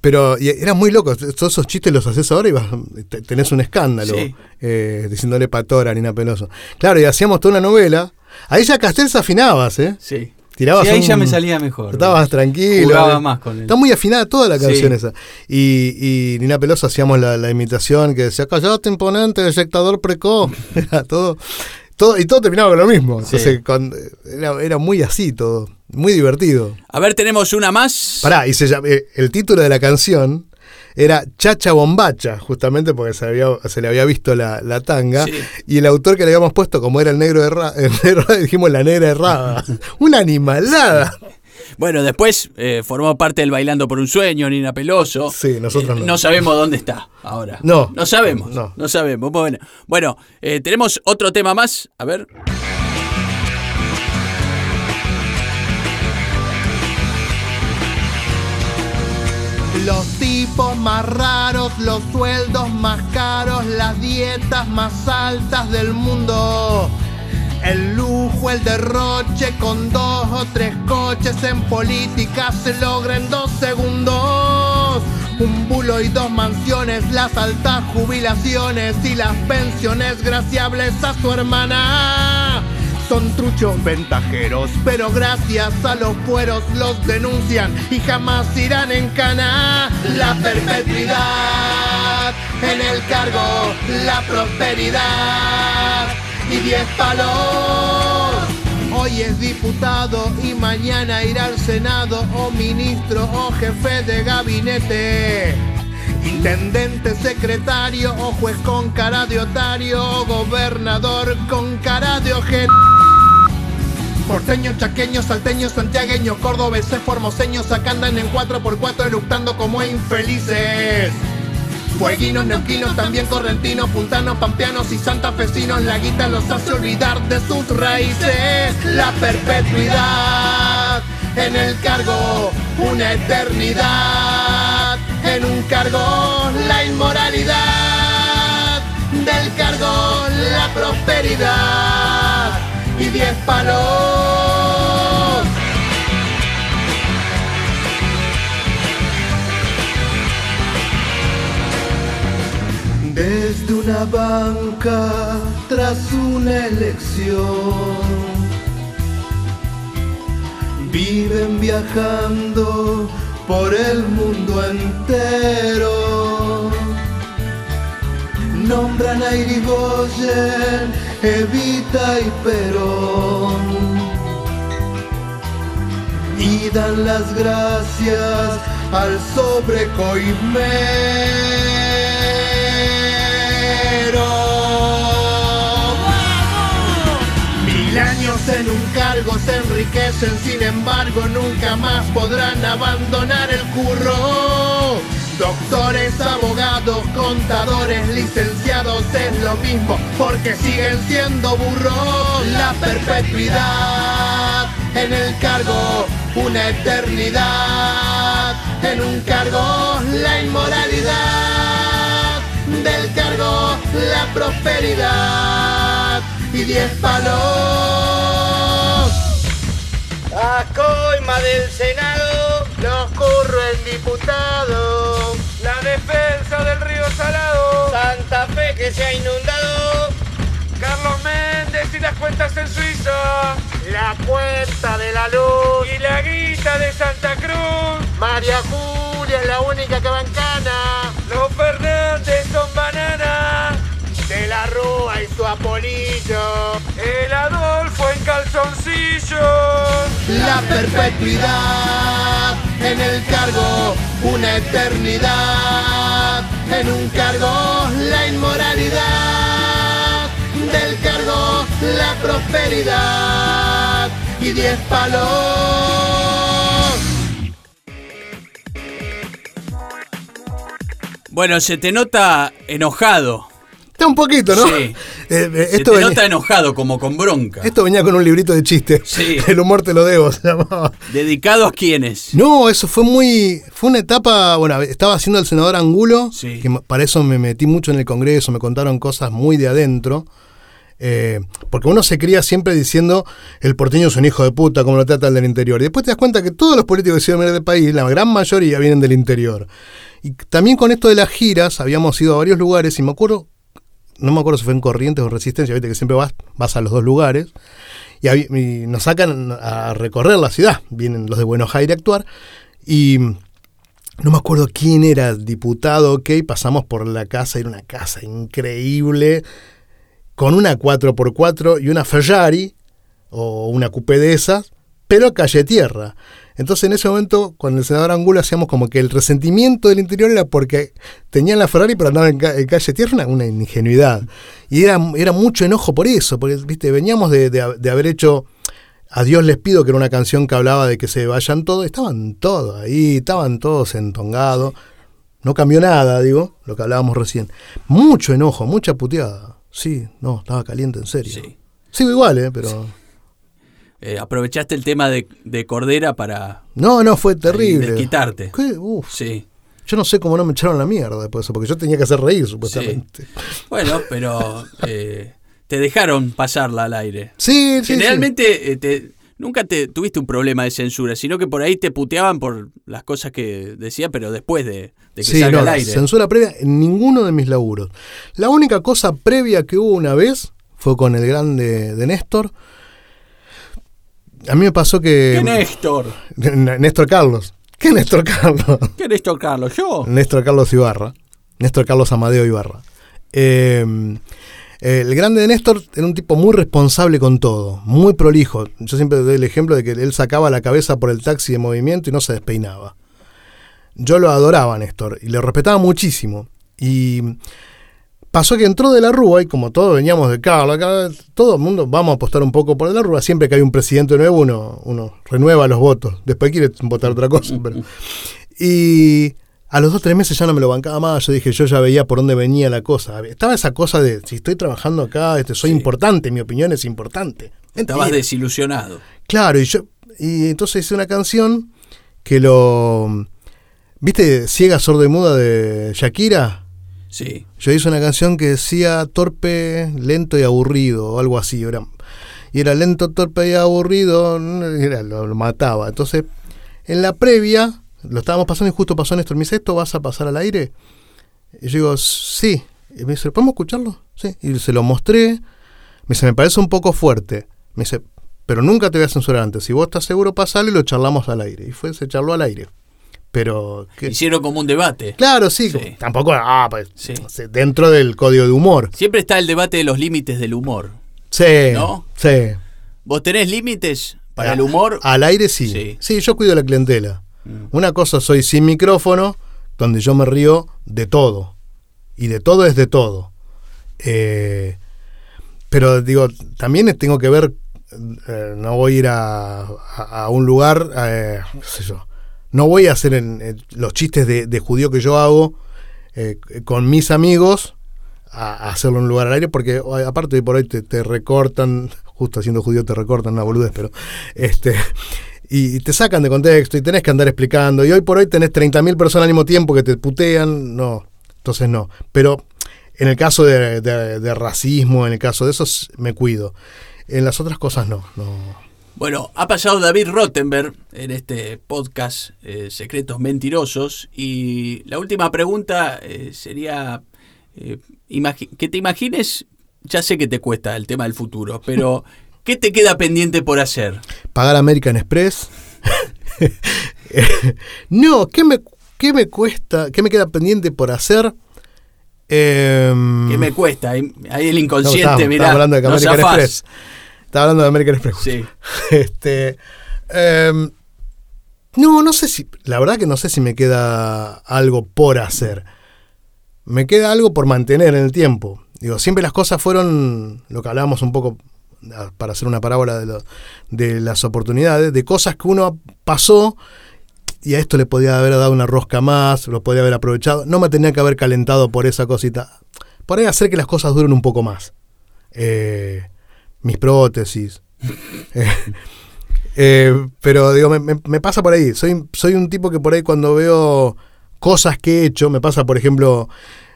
pero y era muy loco. Todos esos chistes los haces ahora y vas, te- tenés un escándalo. Sí. eh, diciéndole patora a Nina Peloso. Claro, y hacíamos toda una novela. Ahí ya Castells afinabas, ¿eh? Sí. Tirabas Sí, ahí un- ya me salía mejor. Estabas tranquilo. Jugaba más con él. Está muy afinada toda la canción Sí. esa. Y, y Nina Peloso hacíamos la, la imitación que decía, callate imponente, eyectador precoz. Era todo, todo. Y todo terminaba con lo mismo. Sí. Entonces, con- era, era muy así todo. Muy divertido. A ver, tenemos una más. Pará, y se llama- eh, el título de la canción era Chacha Bombacha, justamente porque se, había- se le había visto la, la tanga. Sí. Y el autor que le habíamos puesto, como era el negro negro, dijimos la negra errada. Una animalada. Bueno, después eh, formó parte del Bailando por un Sueño, Nina Peloso. Sí, nosotros Eh, no. sabemos dónde está ahora. No. No sabemos. No. No, sabemos. Bueno, bueno eh, tenemos otro tema más. A ver. Los tipos más raros, los sueldos más caros, las dietas más altas del mundo. El lujo, el derroche con dos o tres coches en política se logra en dos segundos. Un bulo y dos mansiones, las altas jubilaciones y las pensiones graciables a su hermana. Son truchos ventajeros, pero gracias a los fueros los denuncian y jamás irán en cana. La perpetuidad en el cargo, la prosperidad y diez palos. Hoy es diputado y mañana irá al Senado o ministro o jefe de gabinete. Intendente, secretario o juez con cara de otario o gobernador con cara de ojete. Porteño, chaqueño, salteño, santiagueño, cordobeses, formoseños, acá andan en 4x4 eructando como infelices. Fueguinos, neuquinos, también correntinos, puntanos, pampeanos y santafesinos, la guita los hace olvidar de sus raíces. La perpetuidad en el cargo, una eternidad en un cargo, la inmoralidad del cargo, la prosperidad y diez palos. Desde una banca tras una elección viven viajando por el mundo entero. Nombran a Irigoyen, Evita y Perón. Y dan las gracias al sobrecoimero. Años en un cargo se enriquecen, sin embargo nunca más podrán abandonar el curro. Doctores, abogados, contadores, licenciados es lo mismo porque siguen siendo burros. La perpetuidad en el cargo, una eternidad en un cargo, la inmoralidad del cargo, la prosperidad y diez palos. A coima del Senado, los curro en diputado. La defensa del río Salado. Santa Fe que se ha inundado. Carlos Méndez y las cuentas en Suiza. La cuenta de la luz. Y la guita de Santa Cruz. María Julia es la única que bancana. Los Fernández son banana. De la Rúa y su apolillo. El Adolfo en calzoncillos. La perpetuidad en el cargo, una eternidad en un cargo, la inmoralidad del cargo, la prosperidad y diez palos. Bueno, se te nota enojado. Está un poquito, ¿no? Sí. Eh, eh, Se esto, te venía, nota enojado, como con bronca. esto venía con un librito de chistes. Sí. El humor te lo debo, se llamaba. ¿Dedicado a quiénes? No, eso fue muy. Fue una etapa. Bueno, estaba haciendo el senador Angulo, Sí. que para eso me metí mucho en el Congreso, me contaron cosas muy de adentro. eh, porque uno se cría siempre diciendo el porteño es un hijo de puta, como lo trata el del interior. Y después te das cuenta que todos los políticos que se vienen del país, la gran mayoría vienen del interior. Y también con esto de las giras, habíamos ido a varios lugares y me acuerdo, no me acuerdo si fue en Corrientes o en Resistencia, viste que siempre vas, vas a los dos lugares. Y, nos sacan a recorrer la ciudad. Vienen los de Buenos Aires a actuar. Y no me acuerdo quién era diputado, ok, pasamos por la casa, era una casa increíble, con una 4x4 y una Ferrari, o una coupé de esas, pero calle tierra. Entonces en ese momento, con el senador Angulo, hacíamos como que el resentimiento del interior era porque tenían la Ferrari pero andaban en, ca- en calle tierra, una, una ingenuidad. Y era, era mucho enojo por eso, porque viste veníamos de, de- de haber hecho A Dios les pido, que era una canción que hablaba de que se vayan todos, estaban todos ahí, estaban todos entongados. No cambió nada, digo, lo que hablábamos recién. Mucho enojo, mucha puteada. Sí, no, estaba caliente en serio. Sí. Sigo igual, ¿eh? Pero... Eh, aprovechaste el tema de, de Cordera para No, no, fue terrible. Uf. Sí. Yo no sé cómo no me echaron la mierda después de eso, porque yo tenía que hacer reír, supuestamente. Bueno, pero eh, te dejaron pasarla al aire. Sí, sí, Generalmente eh, te- nunca te tuviste un problema de censura, sino que por ahí te puteaban por las cosas que decía, pero después de, de que Sí, salga no, al aire. censura previa en ninguno de mis laburos. La única cosa previa que hubo una vez fue con el grande de Néstor, A mí me pasó que. ¿Qué Néstor? Néstor Carlos. ¿Qué Néstor Carlos? ¿Qué Néstor Carlos? ¿Yo? Néstor Carlos Ibarra. Néstor Carlos Amadeo Ibarra. Eh, el grande de Néstor era un tipo muy responsable con todo, muy prolijo. Yo siempre doy el ejemplo de que él sacaba la cabeza por el taxi de movimiento y no se despeinaba. Yo lo adoraba a Néstor y le respetaba muchísimo. Y pasó que entró de la Rúa y como todos veníamos de Carlos, acá, todo el mundo vamos a apostar un poco por de la Rúa. Siempre que hay un presidente nuevo, uno, uno renueva los votos. Después quiere votar otra cosa. pero- Y a los dos tres meses ya no me lo bancaba más. Yo dije, yo ya veía por dónde venía la cosa. Estaba esa cosa de, si estoy trabajando acá, este, soy importante, mi opinión es importante. Estabas Mentira. desilusionado. Claro, y yo y entonces hice una canción que lo ¿Viste Ciega, sordo y muda de Shakira? Sí. Yo hice una canción que decía torpe, lento y aburrido o algo así, era y era lento, torpe y aburrido, era- lo, mataba. Entonces, en la previa lo estábamos pasando y justo pasó Néstor, me dice, ¿esto vas a pasar al aire? Y yo digo, sí. Y me dice, ¿podemos escucharlo? Sí. Y se lo mostré. Me dice, me parece un poco fuerte. Me dice, pero nunca te voy a censurar antes. Si vos estás seguro, pasale y lo charlamos al aire. Y fue, se charló al aire. Pero. Hicieron como un debate. Claro, sí. Tampoco. Ah, pues, Sí. dentro del código de humor. Siempre está el debate de los límites del humor. Sí. ¿No? Sí. ¿Vos tenés límites para Ah, el humor? Al aire sí. Sí, yo cuido la clientela. Una cosa soy sin micrófono, donde yo me río de todo. Y de todo es de todo. Eh, pero digo, también tengo que ver, eh, no voy a ir a, a- a un lugar, eh, qué sé yo, no voy a hacer en- en los chistes de, judío que yo hago eh, con mis amigos a, hacerlo en un lugar al aire, porque aparte de por ahí te, recortan, justo haciendo judío te recortan una boludez, pero este y, te sacan de contexto y tenés que andar explicando. Y hoy por hoy tenés 30.000 personas al mismo tiempo que te putean, no, entonces no. Pero en el caso de, racismo, en el caso de eso, me cuido. En las otras cosas no, no. Bueno, ha pasado David Rottenberg en este podcast eh, Secretos Mentirosos y la última pregunta eh, sería eh, que te imagines, ya sé que te cuesta el tema del futuro, pero ¿qué te queda pendiente por hacer? Pagar American Express. no, ¿qué me, ¿qué me cuesta? ¿Qué me queda pendiente por hacer? Em, ¿Qué me cuesta? Ahí, ahí el No, inconsciente, mirá. estábamos hablando de no American. Express. Estaba hablando de American Express. Sí. Este, em, no, no sé si. La verdad que no sé si me queda algo por hacer. Me queda algo por mantener en el tiempo. Digo, siempre las cosas fueron lo que hablábamos un poco para hacer una parábola de, lo- de las oportunidades, de cosas que uno pasó y a esto le podía haber dado una rosca más, lo podía haber aprovechado. No me tenía que haber calentado por esa cosita. Por ahí hacer que las cosas duren un poco más. Eh, mis prótesis. Eh, eh, pero digo, me, me- me pasa por ahí. Soy, soy un tipo que por ahí cuando veo cosas que he hecho, me pasa, por ejemplo,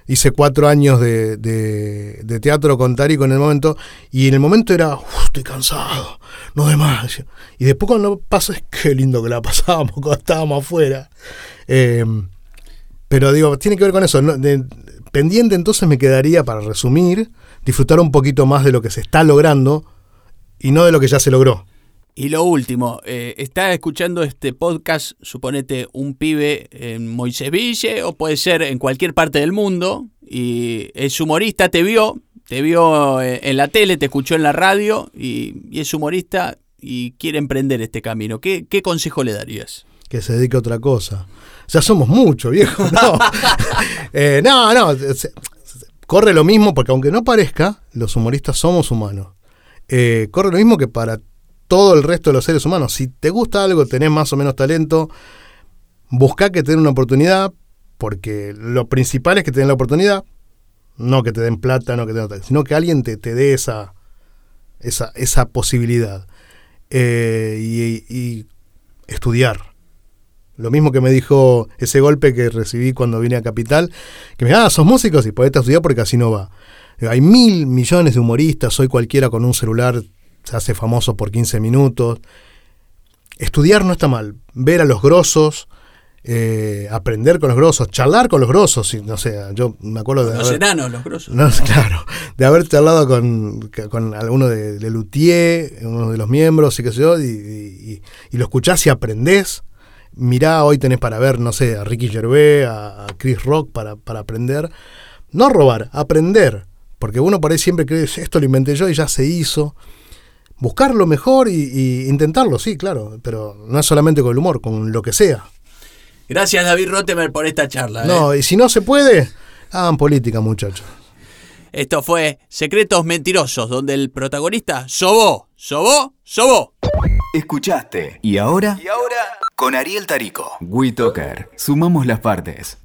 hice cuatro años de, de- teatro con Tarico en el momento, y en el momento era, "Uf, estoy cansado, no de más. Y después cuando pasa, es qué lindo que la pasábamos cuando estábamos afuera. Eh, pero digo, tiene que ver con eso. pendiente entonces me quedaría, para resumir, disfrutar un poquito más de lo que se está logrando y no de lo que ya se logró. Y lo último, eh, está escuchando este podcast, suponete un pibe en Moiseville o puede ser en cualquier parte del mundo y es humorista, te vio, te vio eh, en la tele, te escuchó en la radio y, y es humorista y quiere emprender este camino. ¿Qué, qué consejo le darías? Que se dedique a otra cosa. Ya somos muchos, viejo. No, Eh, no, no. Corre lo mismo, porque aunque no parezca, los humoristas somos humanos. Eh, corre lo mismo que para todo el resto de los seres humanos. Si te gusta algo, tenés más o menos talento, busca que te den una oportunidad, porque lo principal es que te den la oportunidad, no que te den plata, no que te den sino que alguien te, te dé esa, esa, esa posibilidad. Eh, y estudiar. Lo mismo que me dijo ese golpe que recibí cuando vine a Capital, que me dijo, ah, sos músicos y podés estudiar porque así no va. Hay mil millones de humoristas, hoy cualquiera con un celular se hace famoso por 15 minutos. Estudiar no está mal, ver a los grosos, eh, aprender con los grosos, charlar con los grosos, no sé, yo me acuerdo de... Los haber- enanos, los grosos. No, claro, de haber charlado con, con alguno de, de Luthier, uno de los miembros y qué sé yo, y- y lo escuchás y aprendés. Mirá, hoy tenés para ver, no sé, a Ricky Gervais, a, Chris Rock para, para aprender. No robar, aprender. Porque uno por ahí siempre cree, esto lo inventé yo y ya se hizo. Buscar lo mejor y, y intentarlo, sí, claro, pero no es solamente con el humor, con lo que sea. Gracias, David Rotemer, por esta charla. No, ¿eh? y si no se puede, hagan política, muchachos. Esto fue Secretos Mentirosos, donde el protagonista sobó, sobó, sobó. Escuchaste. ¿Y ahora? Y ahora, con Ariel Tarico. WeToker. Sumamos las partes.